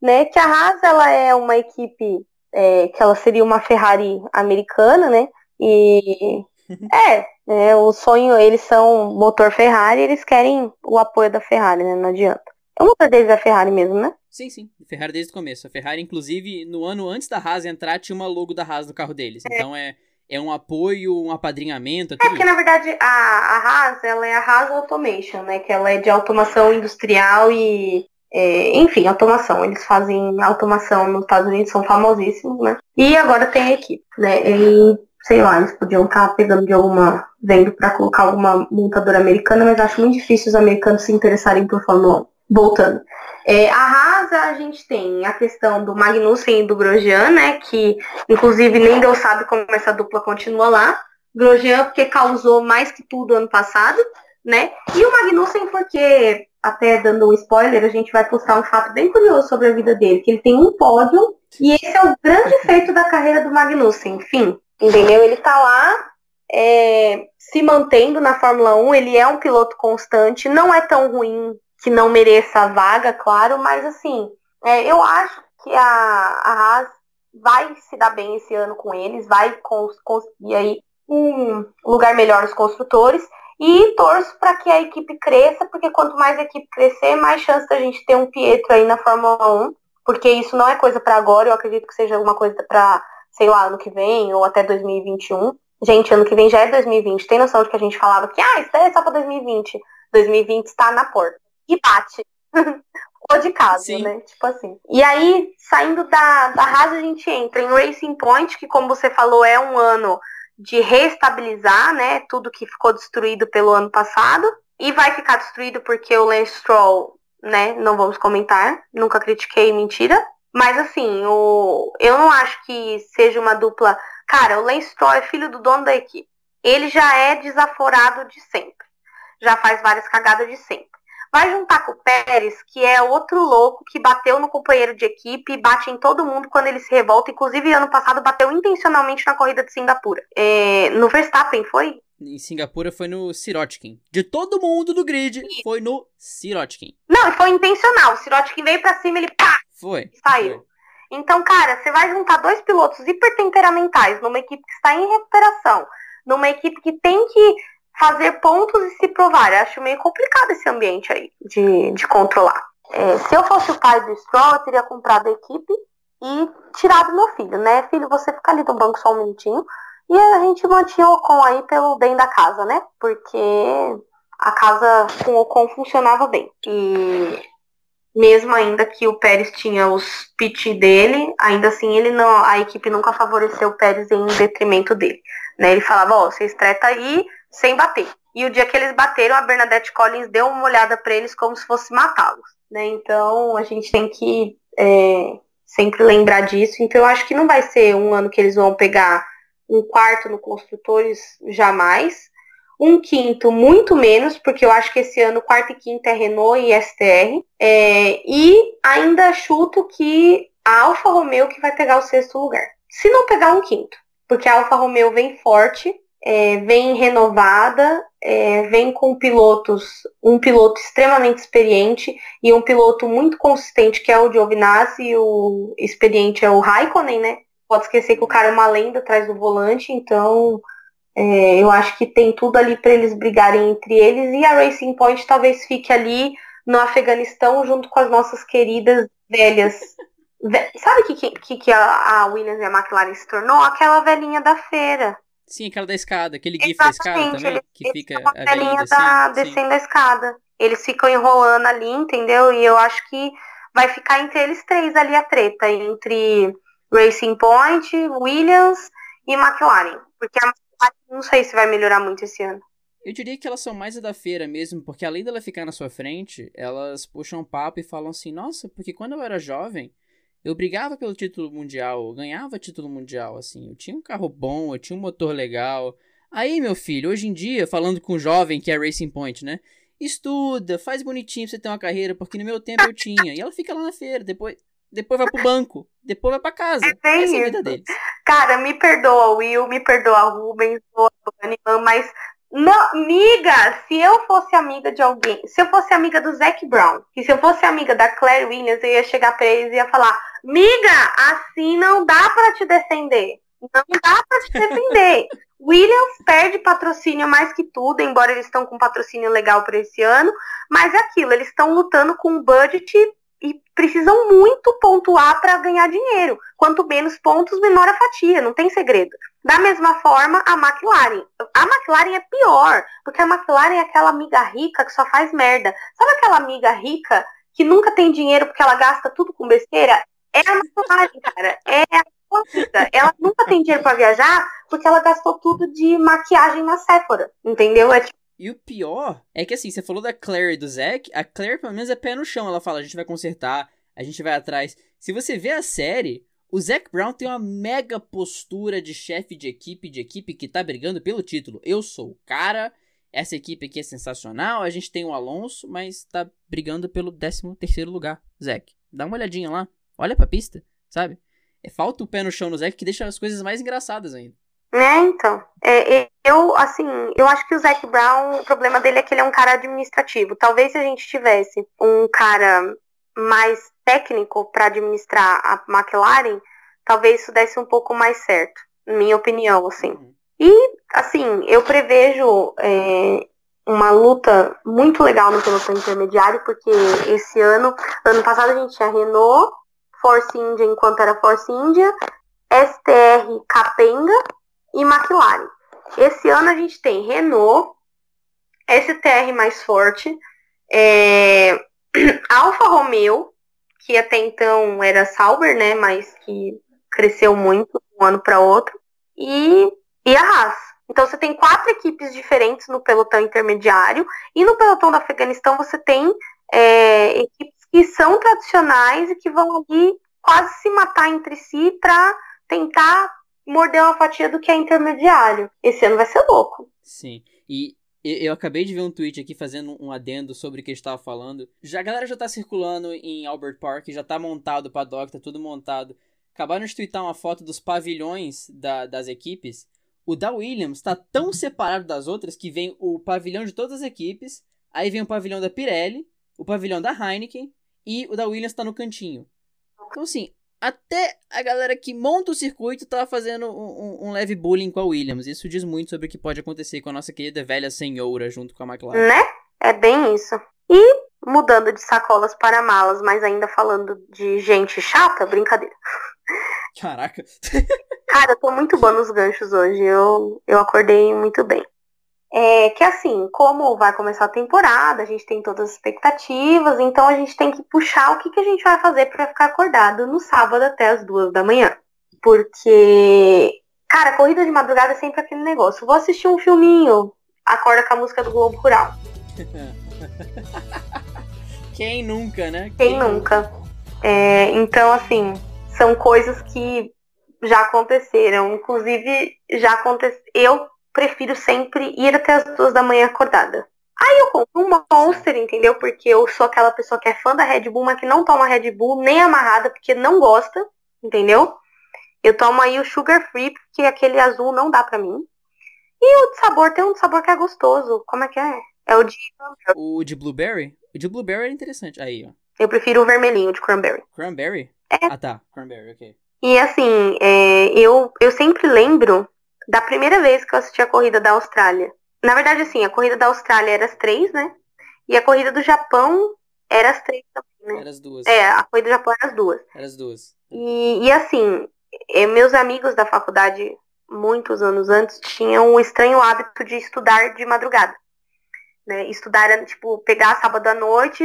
né, que a Haas ela é uma equipe é, que ela seria uma Ferrari americana, né, e <laughs> é, é, o sonho, eles são motor Ferrari, eles querem o apoio da Ferrari, né? Não adianta. O motor deles é a Ferrari mesmo, né? Sim, sim. Ferrari desde o começo. A Ferrari, inclusive, no ano antes da Haas entrar, tinha uma logo da Haas no carro deles. É. Então é, é um apoio, um apadrinhamento. É, é que, na verdade, a, a Haas, ela é a Haas Automation, né? Que ela é de automação industrial e é, enfim, automação. Eles fazem automação nos Estados Unidos, são famosíssimos, né? E agora tem a equipe, né? E sei lá, eles podiam estar tá pegando de alguma, vendo para colocar alguma montadora americana, mas acho muito difícil os americanos se interessarem por Fórmula 1. Voltando. É, a Haas, a gente tem a questão do Magnussen e do Grosjean, né, que inclusive nem Deus sabe como essa dupla continua lá. Grosjean porque causou mais que tudo ano passado, né, e o Magnussen porque, até dando um spoiler, a gente vai postar um fato bem curioso sobre a vida dele, que ele tem um pódio, e esse é o grande feito da carreira do Magnussen, enfim, Entendeu? Ele tá lá é, se mantendo na Fórmula 1, ele é um piloto constante, não é tão ruim que não mereça a vaga, claro, mas assim, é, eu acho que a, a Haas vai se dar bem esse ano com eles, vai conseguir aí um lugar melhor nos construtores e torço para que a equipe cresça, porque quanto mais a equipe crescer, mais chance da gente ter um Pietro aí na Fórmula 1, porque isso não é coisa para agora, eu acredito que seja alguma coisa para sei lá, ano que vem ou até 2021. Gente, ano que vem já é 2020. Tem noção de que a gente falava que, ah, isso é só pra 2020. 2020 está na porta. E bate. <laughs> Ou de casa, Sim. né? Tipo assim. E aí, saindo da, da Haas, a gente entra em Racing Point, que, como você falou, é um ano de reestabilizar, né? Tudo que ficou destruído pelo ano passado. E vai ficar destruído porque o Lance Stroll, né? Não vamos comentar. Nunca critiquei, mentira. Mas assim, o... eu não acho que seja uma dupla. Cara, o Lance Stroll é filho do dono da equipe. Ele já é desaforado de sempre. Já faz várias cagadas de sempre. Vai juntar com o Pérez, que é outro louco que bateu no companheiro de equipe e bate em todo mundo quando ele se revolta. Inclusive, ano passado bateu intencionalmente na corrida de Singapura. É... no Verstappen, foi? Em Singapura foi no Sirotkin. De todo mundo do grid, foi no Sirotkin. Não, foi intencional. O Sirotkin veio pra cima, ele pá, foi. Saiu. Foi. Então, cara, você vai juntar dois pilotos hipertemperamentais numa equipe que está em recuperação, numa equipe que tem que fazer pontos e se provar. Eu acho meio complicado esse ambiente aí de, de controlar. É, se eu fosse o pai do Stroll, eu teria comprado a equipe e tirado meu filho, né? Filho, você fica ali no banco só um minutinho. E a gente mantinha o Ocon aí pelo bem da casa, né? Porque a casa com o Ocon funcionava bem. E mesmo ainda que o Pérez tinha os pit dele, ainda assim ele não, a equipe nunca favoreceu o Pérez em detrimento dele. Né? Ele falava, ó, oh, vocês treta aí sem bater. E o dia que eles bateram, a Bernadette Collins deu uma olhada para eles como se fosse matá-los. Né? Então a gente tem que é, sempre lembrar disso. Então eu acho que não vai ser um ano que eles vão pegar um quarto no construtores jamais. Um quinto, muito menos, porque eu acho que esse ano quarto e quinto é Renault e STR. É, e ainda chuto que a Alfa Romeo que vai pegar o sexto lugar. Se não pegar um quinto. Porque a Alfa Romeo vem forte, é, vem renovada, é, vem com pilotos, um piloto extremamente experiente e um piloto muito consistente, que é o Giovinazzi, e o experiente é o Raikkonen, né? Pode esquecer que o cara é uma lenda atrás do volante, então é, eu acho que tem tudo ali para eles brigarem entre eles e a Racing Point talvez fique ali no Afeganistão junto com as nossas queridas velhas. Sabe o que, que, que a, Williams e a McLaren se tornou? Aquela velhinha da feira. Sim, aquela da escada, aquele gif da escada também, eles, que eles fica a velhinha da, descendo a escada. Eles ficam enrolando ali, entendeu? E eu acho que vai ficar entre eles três ali a treta, entre Racing Point, Williams e McLaren. Porque a McLaren não sei se vai melhorar muito esse ano. Eu diria que elas são mais da feira mesmo, porque além dela ficar na sua frente, elas puxam papo e falam assim, nossa, porque quando eu era jovem, eu brigava pelo título mundial, eu ganhava título mundial, assim. Eu tinha um carro bom, eu tinha um motor legal. Aí, meu filho, hoje em dia, falando com um jovem que é Racing Point, né? Estuda, faz bonitinho pra você ter uma carreira, porque no meu tempo eu tinha. E ela fica lá na feira, depois, depois vai pro banco, depois vai pra casa. É Essa é a vida deles. Cara, me perdoa, Will, me perdoa, Rubens, Bunny, mas não, amiga, se eu fosse amiga de alguém, se eu fosse amiga do Zac Brown, e se eu fosse amiga da Claire Williams, eu ia chegar pra eles e ia falar, miga, assim não dá para te defender. Não dá para te defender. <laughs> Williams perde patrocínio mais que tudo, embora eles estão com patrocínio legal para esse ano, mas é aquilo, eles estão lutando com um budget e precisam muito pontuar para ganhar dinheiro. Quanto menos pontos, menor a fatia, não tem segredo. Da mesma forma, a McLaren. A McLaren é pior, porque a McLaren é aquela amiga rica que só faz merda. Sabe aquela amiga rica que nunca tem dinheiro porque ela gasta tudo com besteira? É a McLaren, cara. É a vida. Ela nunca tem dinheiro para viajar porque ela gastou tudo de maquiagem na Sephora. Entendeu? É tipo e o pior é que assim, você falou da Claire e do Zack, a Claire pelo menos é pé no chão. Ela fala, a gente vai consertar, a gente vai atrás. Se você vê a série, o Zac Brown tem uma mega postura de chefe de equipe, de equipe que tá brigando pelo título. Eu sou o cara, essa equipe aqui é sensacional, a gente tem o Alonso, mas tá brigando pelo 13 terceiro lugar, Zac. Dá uma olhadinha lá, olha pra pista, sabe? É, falta o pé no chão no Zac que deixa as coisas mais engraçadas ainda. É, então. É, eu, assim, eu acho que o Zac Brown, o problema dele é que ele é um cara administrativo. Talvez se a gente tivesse um cara mais técnico para administrar a McLaren, talvez isso desse um pouco mais certo, minha opinião, assim. Uhum. E, assim, eu prevejo é, uma luta muito legal no pelotão intermediário, porque esse ano, ano passado a gente tinha Renault, Force India enquanto era Force India, STR Capenga e McLaren. Esse ano a gente tem Renault, STR mais forte, é, <clears throat> Alfa Romeo, que até então era Sauber, né, mas que cresceu muito de um ano para outro, e, e a Haas. Então você tem quatro equipes diferentes no pelotão intermediário, e no pelotão do Afeganistão você tem é, equipes que são tradicionais e que vão ali quase se matar entre si para tentar morder uma fatia do que é intermediário. Esse ano vai ser louco. Sim. E eu acabei de ver um tweet aqui fazendo um adendo sobre o que a gente estava falando. Já, a galera já tá circulando em Albert Park, já tá montado o paddock, tá tudo montado. Acabaram de tweetar uma foto dos pavilhões da, das equipes. O da Williams tá tão separado das outras que vem o pavilhão de todas as equipes, aí vem o pavilhão da Pirelli, o pavilhão da Heineken e o da Williams tá no cantinho. Então, assim, até a galera que monta o circuito tá fazendo um, um, um, leve bullying com a Williams. Isso diz muito sobre o que pode acontecer com a nossa querida velha senhora junto com a McLaren. Né? É bem isso. E mudando de sacolas para malas, mas ainda falando de gente chata, brincadeira. Caraca. Cara, eu tô muito boa nos ganchos hoje. Eu, eu acordei muito bem. É que assim, como vai começar a temporada, a gente tem todas as expectativas, então a gente tem que puxar o que, que a gente vai fazer para ficar acordado no sábado até as duas da manhã. Porque, cara, corrida de madrugada é sempre aquele negócio. Vou assistir um filminho, acorda com a música do Globo Rural. <laughs> Quem nunca, né? Quem, Quem nunca. É, então, assim, são coisas que já aconteceram. Inclusive, já aconteceu. Eu prefiro sempre ir até as duas da manhã acordada. Aí eu compro um Monster, entendeu? Porque eu sou aquela pessoa que é fã da Red Bull, mas que não toma Red Bull nem amarrada, porque não gosta, entendeu? Eu tomo aí o Sugar Free, porque aquele azul não dá pra mim. E o de sabor, tem um sabor que é gostoso. Como é que é? É o de... O de Blueberry? O de Blueberry é interessante. Aí, ó. Eu prefiro o vermelhinho de Cranberry. Cranberry? É. Ah, tá. Cranberry, ok. E assim, é, eu, eu sempre lembro da primeira vez que eu assisti a corrida da Austrália. Na verdade, assim, a corrida da Austrália era as três, né? E a corrida do Japão era as três também, né? Era as duas. É, a corrida do Japão era as duas. Era as duas. E, e assim, é, meus amigos da faculdade, muitos anos antes, tinham o estranho hábito de estudar de madrugada. Né? Estudar era, tipo, pegar sábado à noite,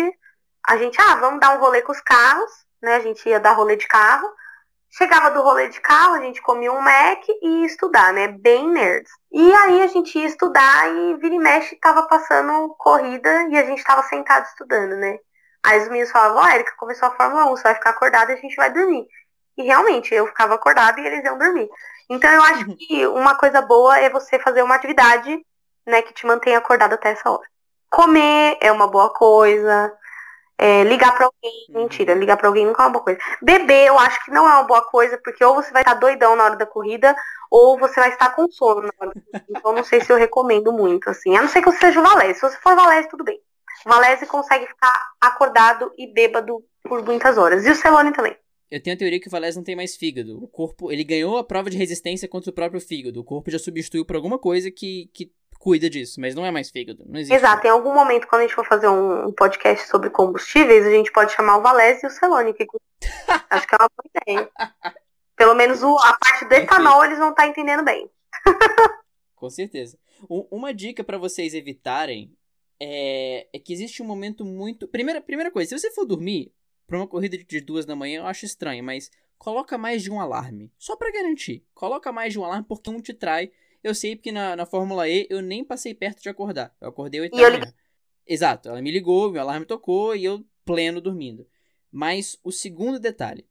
a gente, ah, vamos dar um rolê com os carros, né? A gente ia dar rolê de carro. Chegava do rolê de carro, a gente comia um Mac e ia estudar, né? Bem nerds. E aí a gente ia estudar e vira e mexe tava passando corrida e a gente tava sentado estudando, né? Aí os meninos falavam, ó, oh, Erika, começou a Fórmula 1, você vai ficar acordada e a gente vai dormir. E realmente, eu ficava acordada e eles iam dormir. Então eu acho Uhum. que uma coisa boa é você fazer uma atividade, né, que te mantenha acordado até essa hora. Comer é uma boa coisa. É, ligar pra alguém, Uhum. mentira, ligar pra alguém nunca é uma boa coisa. Beber, eu acho que não é uma boa coisa, porque ou você vai estar doidão na hora da corrida, ou você vai estar com sono na hora da corrida. Então não sei se eu recomendo muito, assim. A não ser que você seja o Valese. Se você for Valese, tudo bem. O Valese consegue ficar acordado e bêbado por muitas horas. E o Celone também. Eu tenho a teoria que o Valés não tem mais fígado. O corpo, ele ganhou a prova de resistência contra o próprio fígado. O corpo já substituiu por alguma coisa que, que cuida disso, mas não é mais fígado. Não existe. Exato, em algum momento, quando a gente for fazer um, podcast sobre combustíveis, a gente pode chamar o Valese e o Celone. Que... <laughs> Acho que é uma boa ideia. Pelo menos o- a parte do etanol eles vão estar entendendo bem. <laughs> Com certeza. Um- uma dica pra vocês evitarem é, é que existe um momento muito. Primeira, primeira coisa, se você for dormir pra uma corrida de duas da manhã, eu acho estranho, mas coloca mais de um alarme. Só pra garantir. Coloca mais de um alarme porque um te trai. Eu sei porque na, na Fórmula E eu nem passei perto de acordar. Eu acordei 8 E da manhã. Exato, ela me ligou, meu alarme tocou e eu pleno dormindo. Mas o segundo detalhe: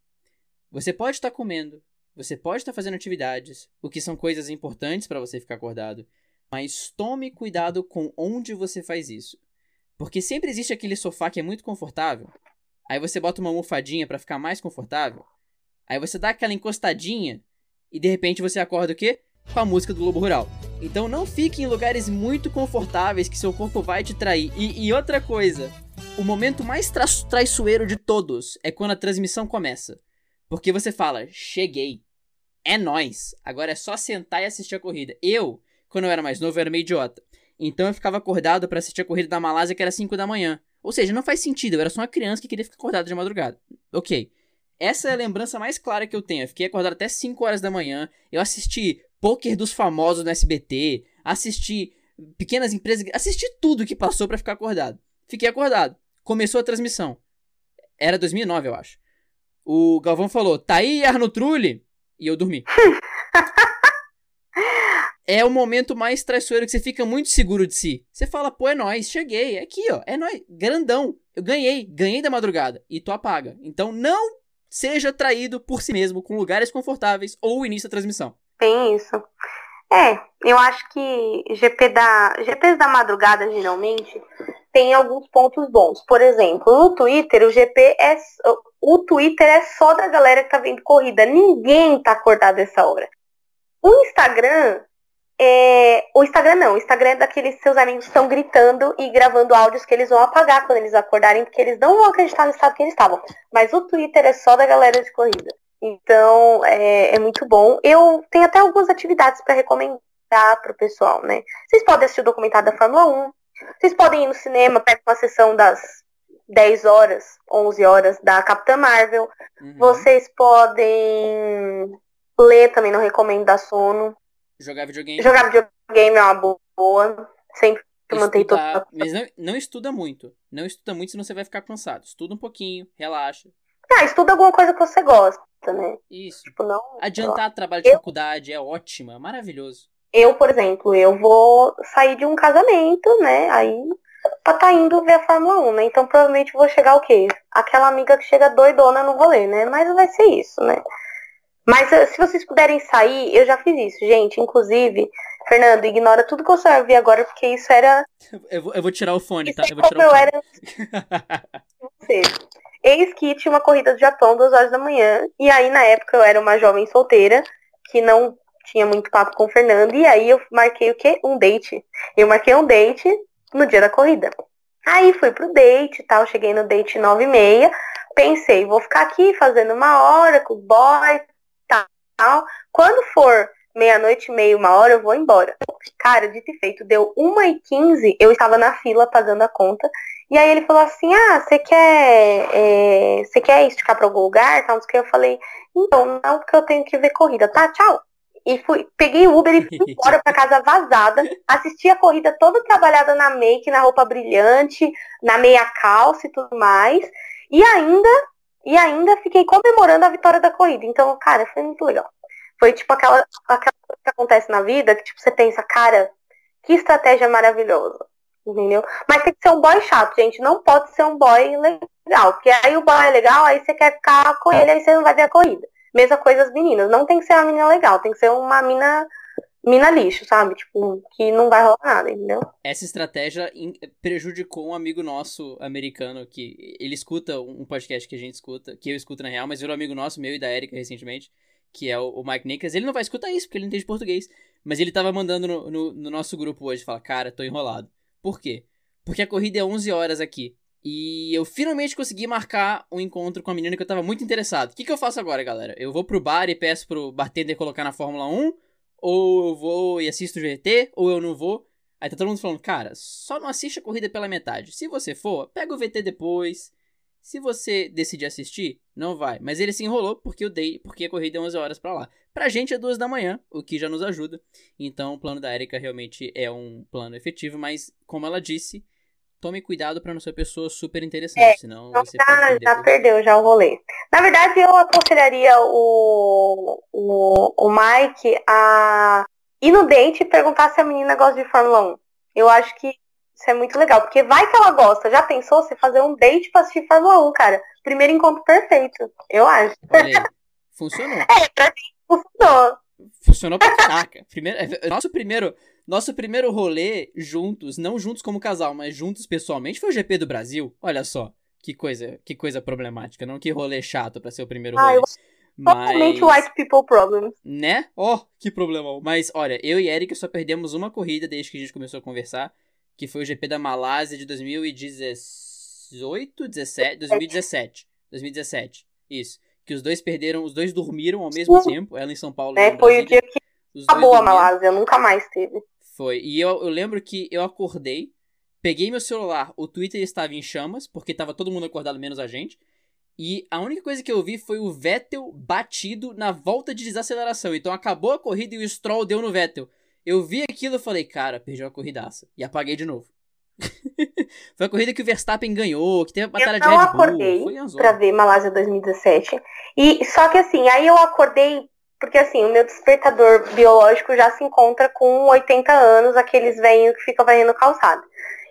você pode estar comendo, você pode estar fazendo atividades, o que são coisas importantes para você ficar acordado, mas tome cuidado com onde você faz isso. Porque sempre existe aquele sofá que é muito confortável, aí você bota uma almofadinha para ficar mais confortável, aí você dá aquela encostadinha e de repente você acorda o quê? Com a música do Lobo Rural. Então não fique em lugares muito confortáveis que seu corpo vai te trair. E, e outra coisa, o momento mais tra traiçoeiro de todos é quando a transmissão começa. Porque você fala, cheguei. É nóis. Agora é só sentar e assistir a corrida. Eu, quando eu era mais novo, eu era meio idiota. Então eu ficava acordado pra assistir a corrida da Malásia, que era 5 da manhã. Ou seja, não faz sentido, eu era só uma criança que queria ficar acordado de madrugada. Ok. Essa é a lembrança mais clara que eu tenho. Eu fiquei acordado até 5 horas da manhã. Eu assisti Poker dos Famosos no SBT. Assisti Pequenas Empresas. Assisti tudo que passou pra ficar acordado. Fiquei acordado. Começou a transmissão. Era 2009, eu acho. O Galvão falou, tá aí Arno Trulli? E eu dormi. <laughs> é o momento mais traiçoeiro que você fica muito seguro de si. Você fala, pô, é nóis, cheguei, é aqui, ó, é nóis, grandão. Eu ganhei, ganhei da madrugada. E tu apaga. Então não seja traído por si mesmo com lugares confortáveis ou início da transmissão. Tem isso. É, eu acho que GP da, GPs da madrugada, geralmente, tem alguns pontos bons. Por exemplo, no Twitter, o GP é. O Twitter é só da galera que tá vendo corrida. Ninguém tá acordado essa hora. O Instagram. É, o Instagram não, o Instagram é daqueles seus amigos que estão gritando e gravando áudios que eles vão apagar quando eles acordarem, porque eles não vão acreditar no estado que eles estavam. Mas o Twitter é só da galera de corrida. Então, é, é, muito bom. Eu tenho até algumas atividades para recomendar para o pessoal, né? Vocês podem assistir o documentário da Fórmula 1. Vocês podem ir no cinema, pega uma sessão das 10 horas, 11 horas da Capitã Marvel. Uhum. Vocês podem ler também, não recomendo dar sono. Jogar videogame. Jogar videogame é uma boa. Sempre mantém todo. Mas não, não estuda muito. Não estuda muito, senão você vai ficar cansado. Estuda um pouquinho, relaxa. Ah, estuda alguma coisa que você gosta, né? Isso. Tipo, não. Adiantar eu... trabalho de eu... faculdade é ótimo, é maravilhoso. Eu, por exemplo, eu vou sair de um casamento, né? Aí pra tá indo ver a Fórmula 1, né? Então provavelmente vou chegar o quê? Aquela amiga que chega doidona no rolê, né? Mas vai ser isso, né? Mas se vocês puderem sair, eu já fiz isso, gente. Inclusive, Fernando, ignora tudo que eu só vi agora, porque isso era. Eu vou, eu vou tirar o fone, isso tá? é Eu vou tirar o eu fone. era. <laughs> Você. Eis que tinha uma corrida do Japão, duas horas da manhã. E aí, na época, eu era uma jovem solteira, que não tinha muito papo com o Fernando. E aí eu marquei o quê? Um date. Eu marquei um date no dia da corrida. Aí fui pro date e tal, cheguei no date nove e meia. Pensei, vou ficar aqui fazendo uma hora com o boy tal. Quando for meia-noite meia, uma hora, eu vou embora. Cara, dito e feito, deu uma e quinze, eu estava na fila pagando a conta. E aí ele falou assim, ah, você quer. é, Você quer esticar pra algum lugar? Tal, que. Eu falei, então, não, porque eu tenho que ver corrida. Tá, tchau. E fui, peguei o Uber e fui <laughs> embora pra casa vazada. Assisti a corrida toda trabalhada na make, na roupa brilhante, na meia calça e tudo mais. E ainda, e ainda fiquei comemorando a vitória da corrida. Então, cara, foi muito legal. Foi tipo aquela, aquela coisa que acontece na vida que tipo, você pensa, cara, que estratégia maravilhosa. Entendeu? Mas tem que ser um boy chato, gente. Não pode ser um boy legal. Porque aí o boy é legal, aí você quer ficar com ele, aí você não vai ver a corrida. Mesma coisa as meninas. Não tem que ser uma menina legal, tem que ser uma mina, mina lixo, sabe? Tipo, que não vai rolar nada, entendeu? Essa estratégia prejudicou um amigo nosso americano que ele escuta um podcast que a gente escuta, que eu escuto na real, mas virou amigo nosso, meu e da Erika recentemente, que é o, Mike Nicholas. Ele não vai escutar isso porque ele não entende português, mas ele tava mandando no, no, no nosso grupo hoje, fala, cara, tô enrolado. Por quê? Porque a corrida é 11 horas aqui. E eu finalmente consegui marcar um encontro com a menina que eu tava muito interessado. O que, que eu faço agora, galera? Eu vou pro bar e peço pro bartender colocar na Fórmula 1? Ou eu vou e assisto o GT? Ou eu não vou? Aí tá todo mundo falando, cara, só não assiste a corrida pela metade. Se você for, pega o VT depois. Se você decidir assistir, não vai. Mas ele se enrolou porque eu dei, porque a corrida é 11 horas pra lá. Pra gente é duas da manhã, o que já nos ajuda. Então o plano da Erika realmente é um plano efetivo, mas como ela disse, tome cuidado pra não ser pessoa super interessante, É, senão Então você já, perdeu já o rolê. Na verdade, eu aconselharia o, o, o Mike a ir no date e perguntar se a menina gosta de Fórmula 1. Eu acho que isso é muito legal, porque vai que ela gosta. Já pensou você fazer um date pra assistir Fórmula 1, cara? Primeiro encontro perfeito, eu acho. Olha funcionou. <laughs> É, pra mim funcionou. Funcionou pra caraca. Primeiro, é, nosso primeiro, nosso primeiro rolê juntos, não juntos como casal, mas juntos pessoalmente, foi o GP do Brasil. Olha só, que coisa, que coisa problemática, não que rolê chato pra ser o primeiro Ah, rolê. eu Totalmente white people problems. né? Ó, que problemão. Mas olha, eu e Eric só perdemos uma corrida desde que a gente começou a conversar, que foi o GP da Malásia de 2018, 17, 2017, 2017. Isso. Que os dois perderam, os dois dormiram ao mesmo Uhum. tempo, ela em São Paulo em Foi o Brasília. dia que Os acabou a. Malásia, nunca mais teve. Foi. E eu, eu lembro que eu acordei, peguei meu celular, o Twitter estava em chamas, porque tava todo mundo acordado menos a gente. E a única coisa que eu vi foi o Vettel batido na volta de desaceleração. Então acabou a corrida e o Stroll deu no Vettel. Eu vi aquilo e falei, cara, perdi uma corridaça. E apaguei de novo. <laughs> foi a corrida que o Verstappen ganhou, que teve a batalha de Red Bull. acordei uma zona. pra ver Malásia 2017. E só que assim, aí eu acordei porque assim, o meu despertador biológico já se encontra com 80 anos, aqueles velhinhos que ficam varrendo calçada.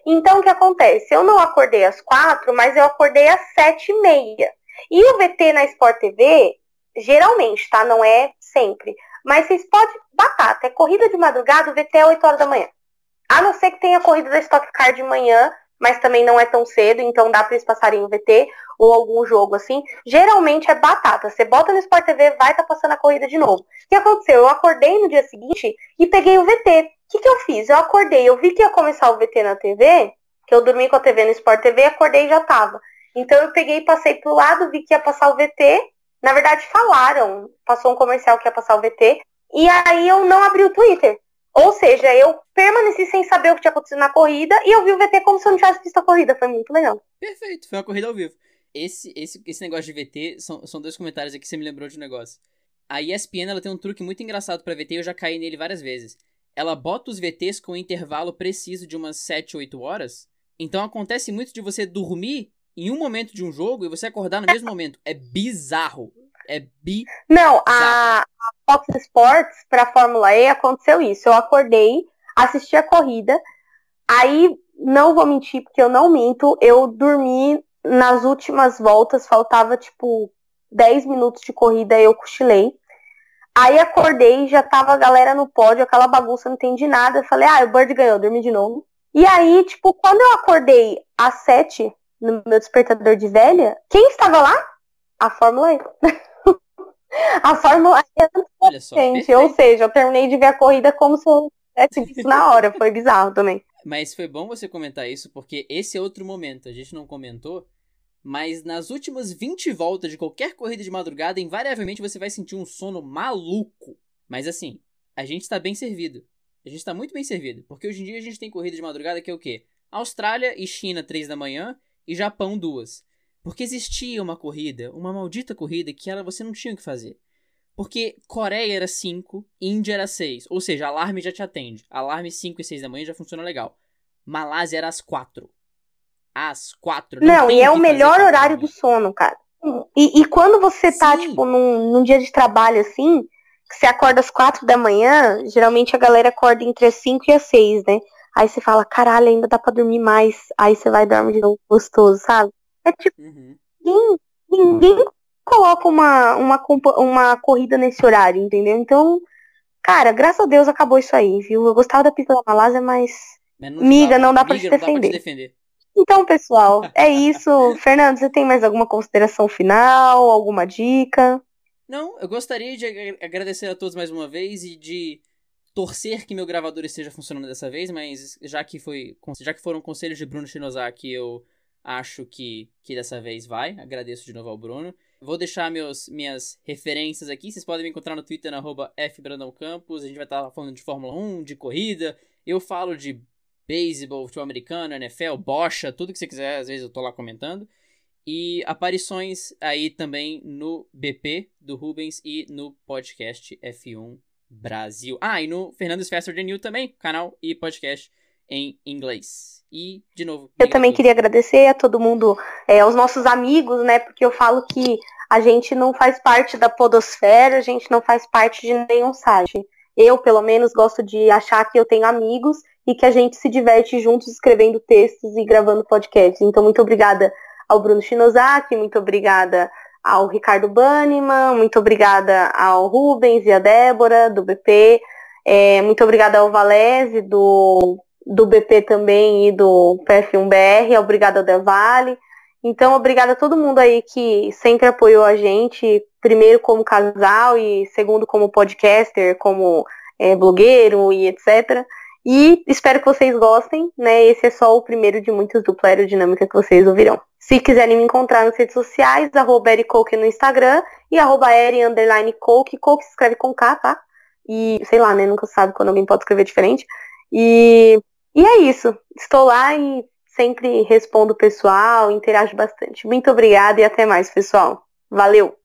Então o que acontece? Eu não acordei às quatro, mas eu acordei às sete e meia. E o VT na Sport TV, geralmente, tá? Não é sempre. Mas vocês podem batata. É corrida de madrugada, o VT é 8 horas da manhã. A não ser que tenha corrida da Stock Car de manhã, mas também não é tão cedo, então dá pra eles passarem o VT ou algum jogo assim. Geralmente é batata. Você bota no Sport TV, vai tá passando a corrida de novo. O que aconteceu? Eu acordei no dia seguinte e peguei o VT. O que, que eu fiz? Eu acordei, eu vi que ia começar o VT na TV, que eu dormi com a TV no Sport TV, acordei e já tava. Então eu peguei e passei pro lado, vi que ia passar o VT. Na verdade, falaram, passou um comercial que ia passar o VT. E aí eu não abri o Twitter. Ou seja, eu permaneci sem saber o que tinha acontecido na corrida e eu vi o VT como se eu não tivesse visto a corrida. Foi muito legal. Perfeito, foi uma corrida ao vivo. Esse, esse, esse negócio de VT, são, são dois comentários aqui que você me lembrou de um negócio. A ESPN ela tem um truque muito engraçado pra VT e eu já caí nele várias vezes. Ela bota os VTs com um intervalo preciso de umas 7, 8 horas. Então acontece muito de você dormir em um momento de um jogo e você acordar no mesmo momento. É bizarro. É bi. Não, a, a Fox Sports pra Fórmula E aconteceu isso. Eu acordei, assisti a corrida, aí não vou mentir porque eu não minto, eu dormi nas últimas voltas, faltava tipo 10 minutos de corrida, eu cochilei. Aí acordei, já tava a galera no pódio, aquela bagunça, não entendi nada. Eu falei, ah, o Bird ganhou, dormi de novo. E aí, tipo, quando eu acordei às sete, no meu despertador de velha, quem estava lá? A Fórmula E. <laughs> a Fórmula E Olha só, gente, ou seja, eu terminei de ver a corrida como se eu tivesse <laughs> visto na hora. Foi bizarro também. Mas foi bom você comentar isso, porque esse é outro momento. A gente não comentou, mas nas últimas 20 voltas de qualquer corrida de madrugada, invariavelmente você vai sentir um sono maluco. Mas assim, a gente está bem servido. A gente está muito bem servido, porque hoje em dia a gente tem corrida de madrugada que é o quê? Austrália e China 3 da manhã e Japão 2. Porque existia uma corrida, uma maldita corrida que ela você não tinha o que fazer. Porque Coreia era 5, Índia era 6. Ou seja, alarme já te atende. Alarme 5 e 6 da manhã já funciona legal. Malásia era às 4. Às 4. Não, não e é o melhor horário do sono, cara. E, e quando você tá, Sim. tipo, num, num dia de trabalho assim, que você acorda às 4 da manhã, geralmente a galera acorda entre as 5 e as 6, né? Aí você fala, caralho, ainda dá pra dormir mais. Aí você vai dormir de novo gostoso, sabe? É tipo, uhum. ninguém, ninguém coloca uma, uma, uma corrida nesse horário, entendeu? Então, cara, graças a Deus acabou isso aí, viu? Eu gostava da pista da Malásia, mas. mas miga, não dá, pra, miga, não dá pra te defender. Então, pessoal, é isso. Fernando, você tem mais alguma consideração final? Alguma dica? Não, eu gostaria de agradecer a todos mais uma vez e de torcer que meu gravador esteja funcionando dessa vez, mas já que foi, já que foram conselhos de Bruno Shinosaki, eu acho que, que dessa vez vai. Agradeço de novo ao Bruno. Vou deixar meus, minhas referências aqui. Vocês podem me encontrar no Twitter, na fbrandãocampos. A gente vai estar falando de Fórmula 1, de corrida. Eu falo de beisebol, futebol americano, NFL, bocha, tudo que você quiser. Às vezes eu tô lá comentando. E aparições aí também no BP do Rubens e no podcast F1 Brasil. Ah, e no Fernandes Faster Than You também, canal e podcast em inglês. E, de novo. Eu também queria agradecer a todo mundo, é, aos nossos amigos, né? Porque eu falo que a gente não faz parte da podosfera, a gente não faz parte de nenhum site. Eu, pelo menos, gosto de achar que eu tenho amigos e que a gente se diverte juntos escrevendo textos e gravando podcasts. Então, muito obrigada ao Bruno Shinosaki, muito obrigada ao Ricardo Banniman, muito obrigada ao Rubens e a Débora, do BP, é, muito obrigada ao Valese, do do BP também e do PF1BR, obrigada ao Devale. Então, obrigada a todo mundo aí que sempre apoiou a gente, primeiro como casal e segundo como podcaster, como é, blogueiro e etc. E espero que vocês gostem, né? Esse é só o primeiro de muitos dupla aerodinâmica que vocês ouvirão. Se quiserem me encontrar nas redes sociais, arroba Coke no Instagram e arroba Eri underline Coke, Coke se escreve com K, tá? E sei lá, né? Nunca sabe quando alguém pode escrever diferente. E e é isso. Estou lá e sempre respondo o pessoal, interajo bastante. Muito obrigada e até mais, pessoal. Valeu!